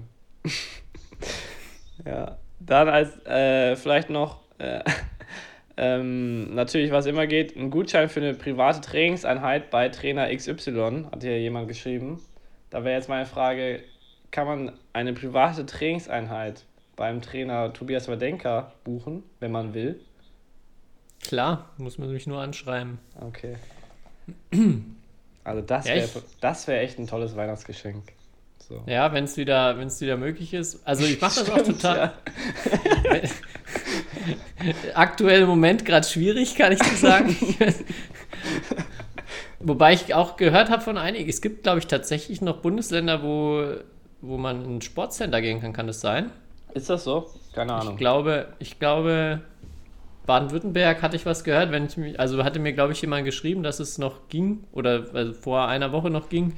ja, dann als äh, vielleicht noch, äh, ähm, natürlich, was immer geht, ein Gutschein für eine private Trainingseinheit bei Trainer XY, hat hier jemand geschrieben. Da wäre jetzt meine Frage, kann man eine private Trainingseinheit beim Trainer Tobias Wadenka buchen, wenn man will? Klar, muss man mich nur anschreiben. Okay. Also das Ja, wäre wär echt ein tolles Weihnachtsgeschenk. So. Ja, wenn es wieder, wenn's wieder möglich ist. Also ich mache das auch total. Aktuell im Moment gerade schwierig, kann ich dir sagen. Wobei ich auch gehört habe von einigen, es gibt, glaube ich, tatsächlich noch Bundesländer, wo, wo man in ein Sportcenter gehen kann. Kann das sein? Ist das so? Keine Ich Ahnung. glaube, ich glaube, Baden-Württemberg hatte ich was gehört, wenn ich mich, also hatte mir, glaube ich, jemand geschrieben, dass es noch ging oder also vor einer Woche noch ging.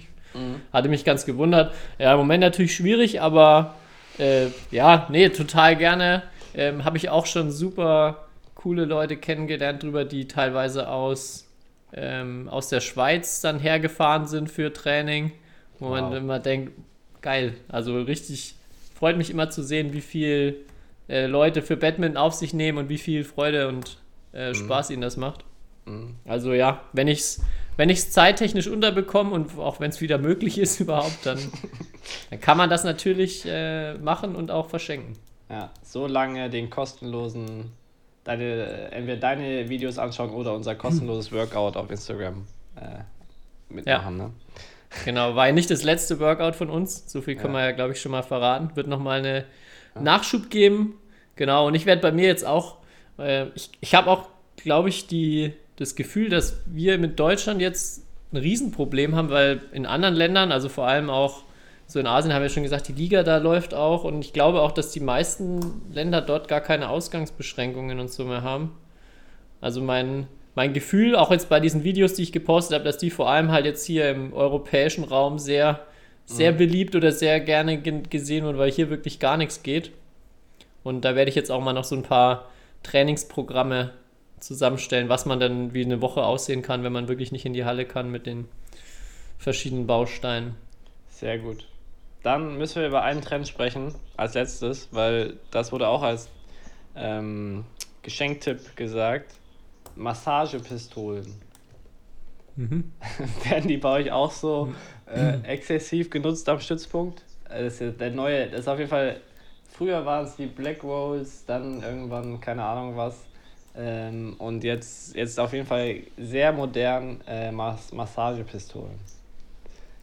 Hatte mich ganz gewundert. Ja, im Moment natürlich schwierig, aber äh, ja, nee, total gerne. Ähm, Habe ich auch schon super coole Leute kennengelernt drüber, die teilweise aus, ähm, aus der Schweiz dann hergefahren sind für Training, wo man Wow. immer denkt, geil, also richtig, freut mich immer zu sehen, wie viel äh, Leute für Badminton auf sich nehmen und wie viel Freude und äh, Spaß ihnen das macht. Also ja, wenn ich es wenn ich's zeittechnisch unterbekomme und auch wenn es wieder möglich ist überhaupt, dann, dann kann man das natürlich äh, machen und auch verschenken. Ja, so lange den kostenlosen, deine, entweder deine Videos anschauen oder unser kostenloses Workout auf Instagram äh, mitmachen. Ne? Genau, war ja nicht das letzte Workout von uns. So viel können Ja. wir ja, glaube ich, schon mal verraten. Wird nochmal eine Nachschub geben. Genau, und ich werde bei mir jetzt auch, äh, ich, ich habe auch, glaube ich, die, das Gefühl, dass wir mit Deutschland jetzt ein Riesenproblem haben, weil in anderen Ländern, also vor allem auch so in Asien, haben wir schon gesagt, die Liga da läuft auch. Und ich glaube auch, dass die meisten Länder dort gar keine Ausgangsbeschränkungen und so mehr haben. Also mein, mein Gefühl, auch jetzt bei diesen Videos, die ich gepostet habe, dass die vor allem halt jetzt hier im europäischen Raum sehr, sehr beliebt oder sehr gerne ge gesehen wurden, weil hier wirklich gar nichts geht. Und da werde ich jetzt auch mal noch so ein paar Trainingsprogramme zusammenstellen, was man dann wie eine Woche aussehen kann, wenn man wirklich nicht in die Halle kann mit den verschiedenen Bausteinen. Sehr gut. Dann müssen wir über einen Trend sprechen, als letztes, weil das wurde auch als ähm, Geschenktipp gesagt. Massagepistolen. Werden die bei euch auch so äh, exzessiv genutzt am Stützpunkt? Äh, Das ist der neue, das ist auf jeden Fall, früher waren es die Black Rolls, dann irgendwann keine Ahnung was. Ähm, und jetzt, jetzt auf jeden Fall sehr modern äh, Mas Massagepistolen.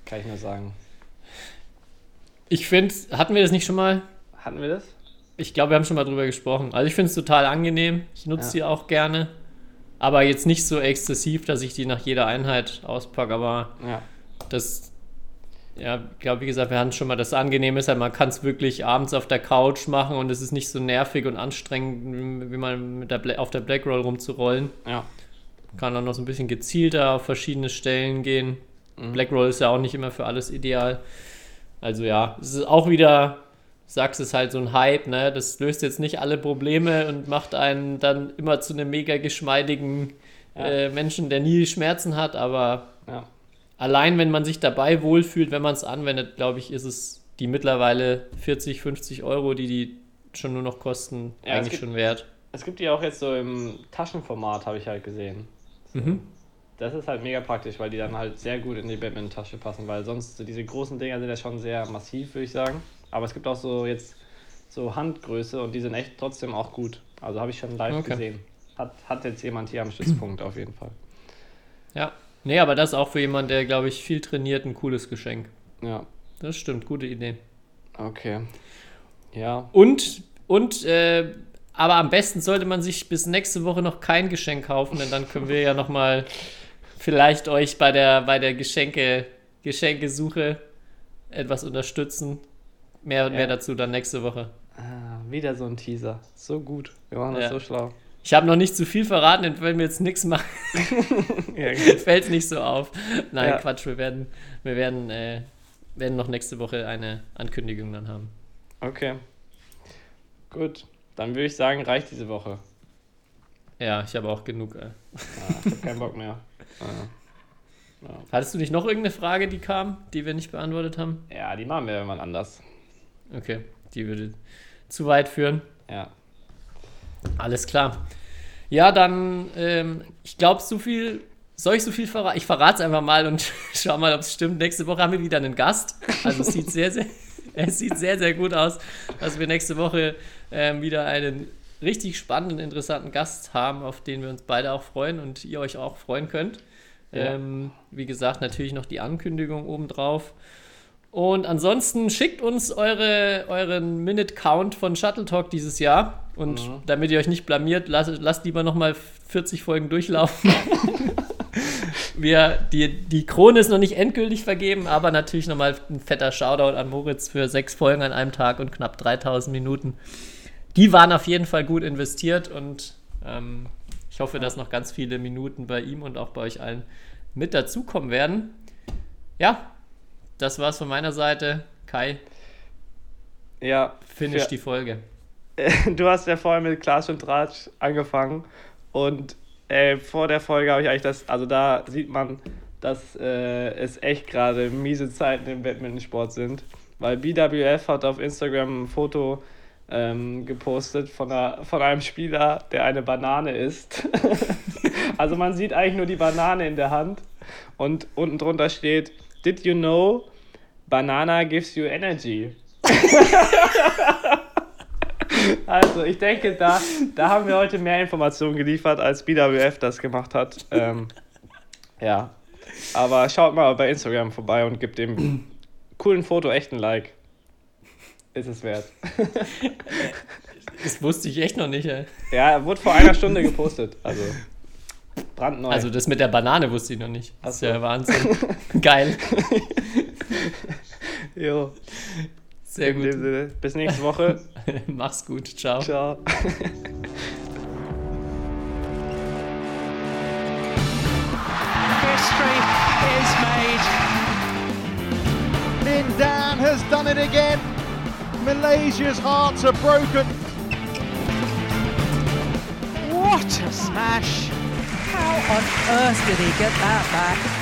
Kann ich nur sagen. Ich finde, hatten wir das nicht schon mal? Hatten wir das? Ich glaube, wir haben schon mal drüber gesprochen. Also ich finde es total angenenehm. Ich nutze Ja. die auch gerne. Aber jetzt nicht so exzessiv, dass ich die nach jeder Einheit auspacke. Aber Ja. das, ja, ich glaube, wie gesagt, wir hatten schon mal das Angenehme ist halt, man kann es wirklich abends auf der Couch machen und es ist nicht so nervig und anstrengend, wie man mit der Bla auf der Black Roll rumzurollen. Ja. Kann dann noch so ein bisschen gezielter auf verschiedene Stellen gehen. Mhm. Black Roll ist ja auch nicht immer für alles ideal. Also ja, es ist auch wieder, sagst es halt so ein Hype, ne? Das löst jetzt nicht alle Probleme und macht einen dann immer zu einem mega geschmeidigen Ja. äh, Menschen, der nie Schmerzen hat, aber Ja. allein wenn man sich dabei wohlfühlt, wenn man es anwendet, glaube ich, ist es die mittlerweile 40, 50 Euro, die die schon nur noch kosten, Ja, eigentlich gibt- schon wert. Es gibt die auch jetzt so im Taschenformat, habe ich halt gesehen. So. Mhm. Das ist halt mega praktisch, weil die dann halt sehr gut in die Badminton-Tasche passen, weil sonst so diese großen Dinger sind ja schon sehr massiv, würde ich sagen. Aber es gibt auch so jetzt so Handgröße und die sind echt trotzdem auch gut. Also habe ich schon live Okay. gesehen. Hat, hat jetzt jemand hier am Stützpunkt auf jeden Fall. Ja. Nee, aber das ist auch für jemanden, der, glaube ich, viel trainiert, ein cooles Geschenk. Ja, Das stimmt, gute Idee. okay. Ja, Und, und, äh, aber am besten sollte man sich bis nächste Woche noch kein Geschenk kaufen, denn dann können wir ja nochmal vielleicht euch bei der, bei der Geschenke, Geschenkesuche etwas unterstützen. Mehr, mehr dazu dann nächste Woche. ah, wieder so ein Teaser. So gut. Wir machen das so schlau. Ich habe noch nicht zu viel verraten, denn wenn wir jetzt nichts machen, Ja, fällt es nicht so auf. Nein, Ja. Quatsch, wir werden, wir werden, äh, werden noch nächste Woche eine Ankündigung dann haben. Okay. Gut. Dann würde ich sagen, reicht diese Woche. Ja, ich habe auch genug. Äh. Ja, ich habe keinen Bock mehr. Ja. Hattest du nicht noch irgendeine Frage, die kam, die wir nicht beantwortet haben? Ja, die machen wir irgendwann anders. Okay, die würde zu weit führen. Ja. Alles klar. Ja, dann, ähm, ich glaube, so viel, soll ich so viel verraten? Ich verrate es einfach mal und schau mal, ob es stimmt. Nächste Woche haben wir wieder einen Gast. Also es sieht sehr, sehr, es sieht sehr, sehr gut aus, dass wir nächste Woche ähm, wieder einen richtig spannenden, interessanten Gast haben, auf den wir uns beide auch freuen und ihr euch auch freuen könnt. Ja. Ähm, wie gesagt, natürlich noch die Ankündigung obendrauf. Und ansonsten schickt uns eure, euren Minute-Count von Shuttle Talk dieses Jahr. Und Mhm. damit ihr euch nicht blamiert, lasst, lasst lieber nochmal 40 Folgen durchlaufen. Wir, die, die Krone ist noch nicht endgültig vergeben, aber natürlich nochmal ein fetter Shoutout an Moritz für sechs Folgen an einem Tag und knapp 3000 Minuten. Die waren auf jeden Fall gut investiert und ähm, ich hoffe, dass noch ganz viele Minuten bei ihm und auch bei euch allen mit dazukommen werden. Ja, das war's von meiner Seite. Kai, Ja, finish für- die Folge. du hast ja vorher mit Klatsch und Tratsch angefangen und äh, vor der Folge habe ich eigentlich das, also da sieht man, dass äh, es echt gerade miese Zeiten im Badmintonsport sind, weil BWF hat auf Instagram ein Foto ähm, gepostet von, einer, von einem Spieler, der eine Banane isst. also man sieht eigentlich nur die Banane in der Hand und unten drunter steht, Did you know Also, ich denke, da, da haben wir heute mehr Informationen geliefert, als BWF das gemacht hat. Ähm, ja. Aber schaut mal bei Instagram vorbei und gebt dem coolen Foto echt ein Like. Ist es wert. Das wusste ich echt noch nicht, ey. Ja, wurde vor einer Stunde gepostet. Also, brandneu. Also das mit der Banane wusste ich noch nicht. Das ist ja Wahnsinn. Geil. jo. Sehr In dem gut. Sinne. Bis nächste Woche. Mach's gut. Ciao. Ciao. History is made. Lindan has done it again. Malaysia's hearts are broken. What a smash! How on earth did he get that back?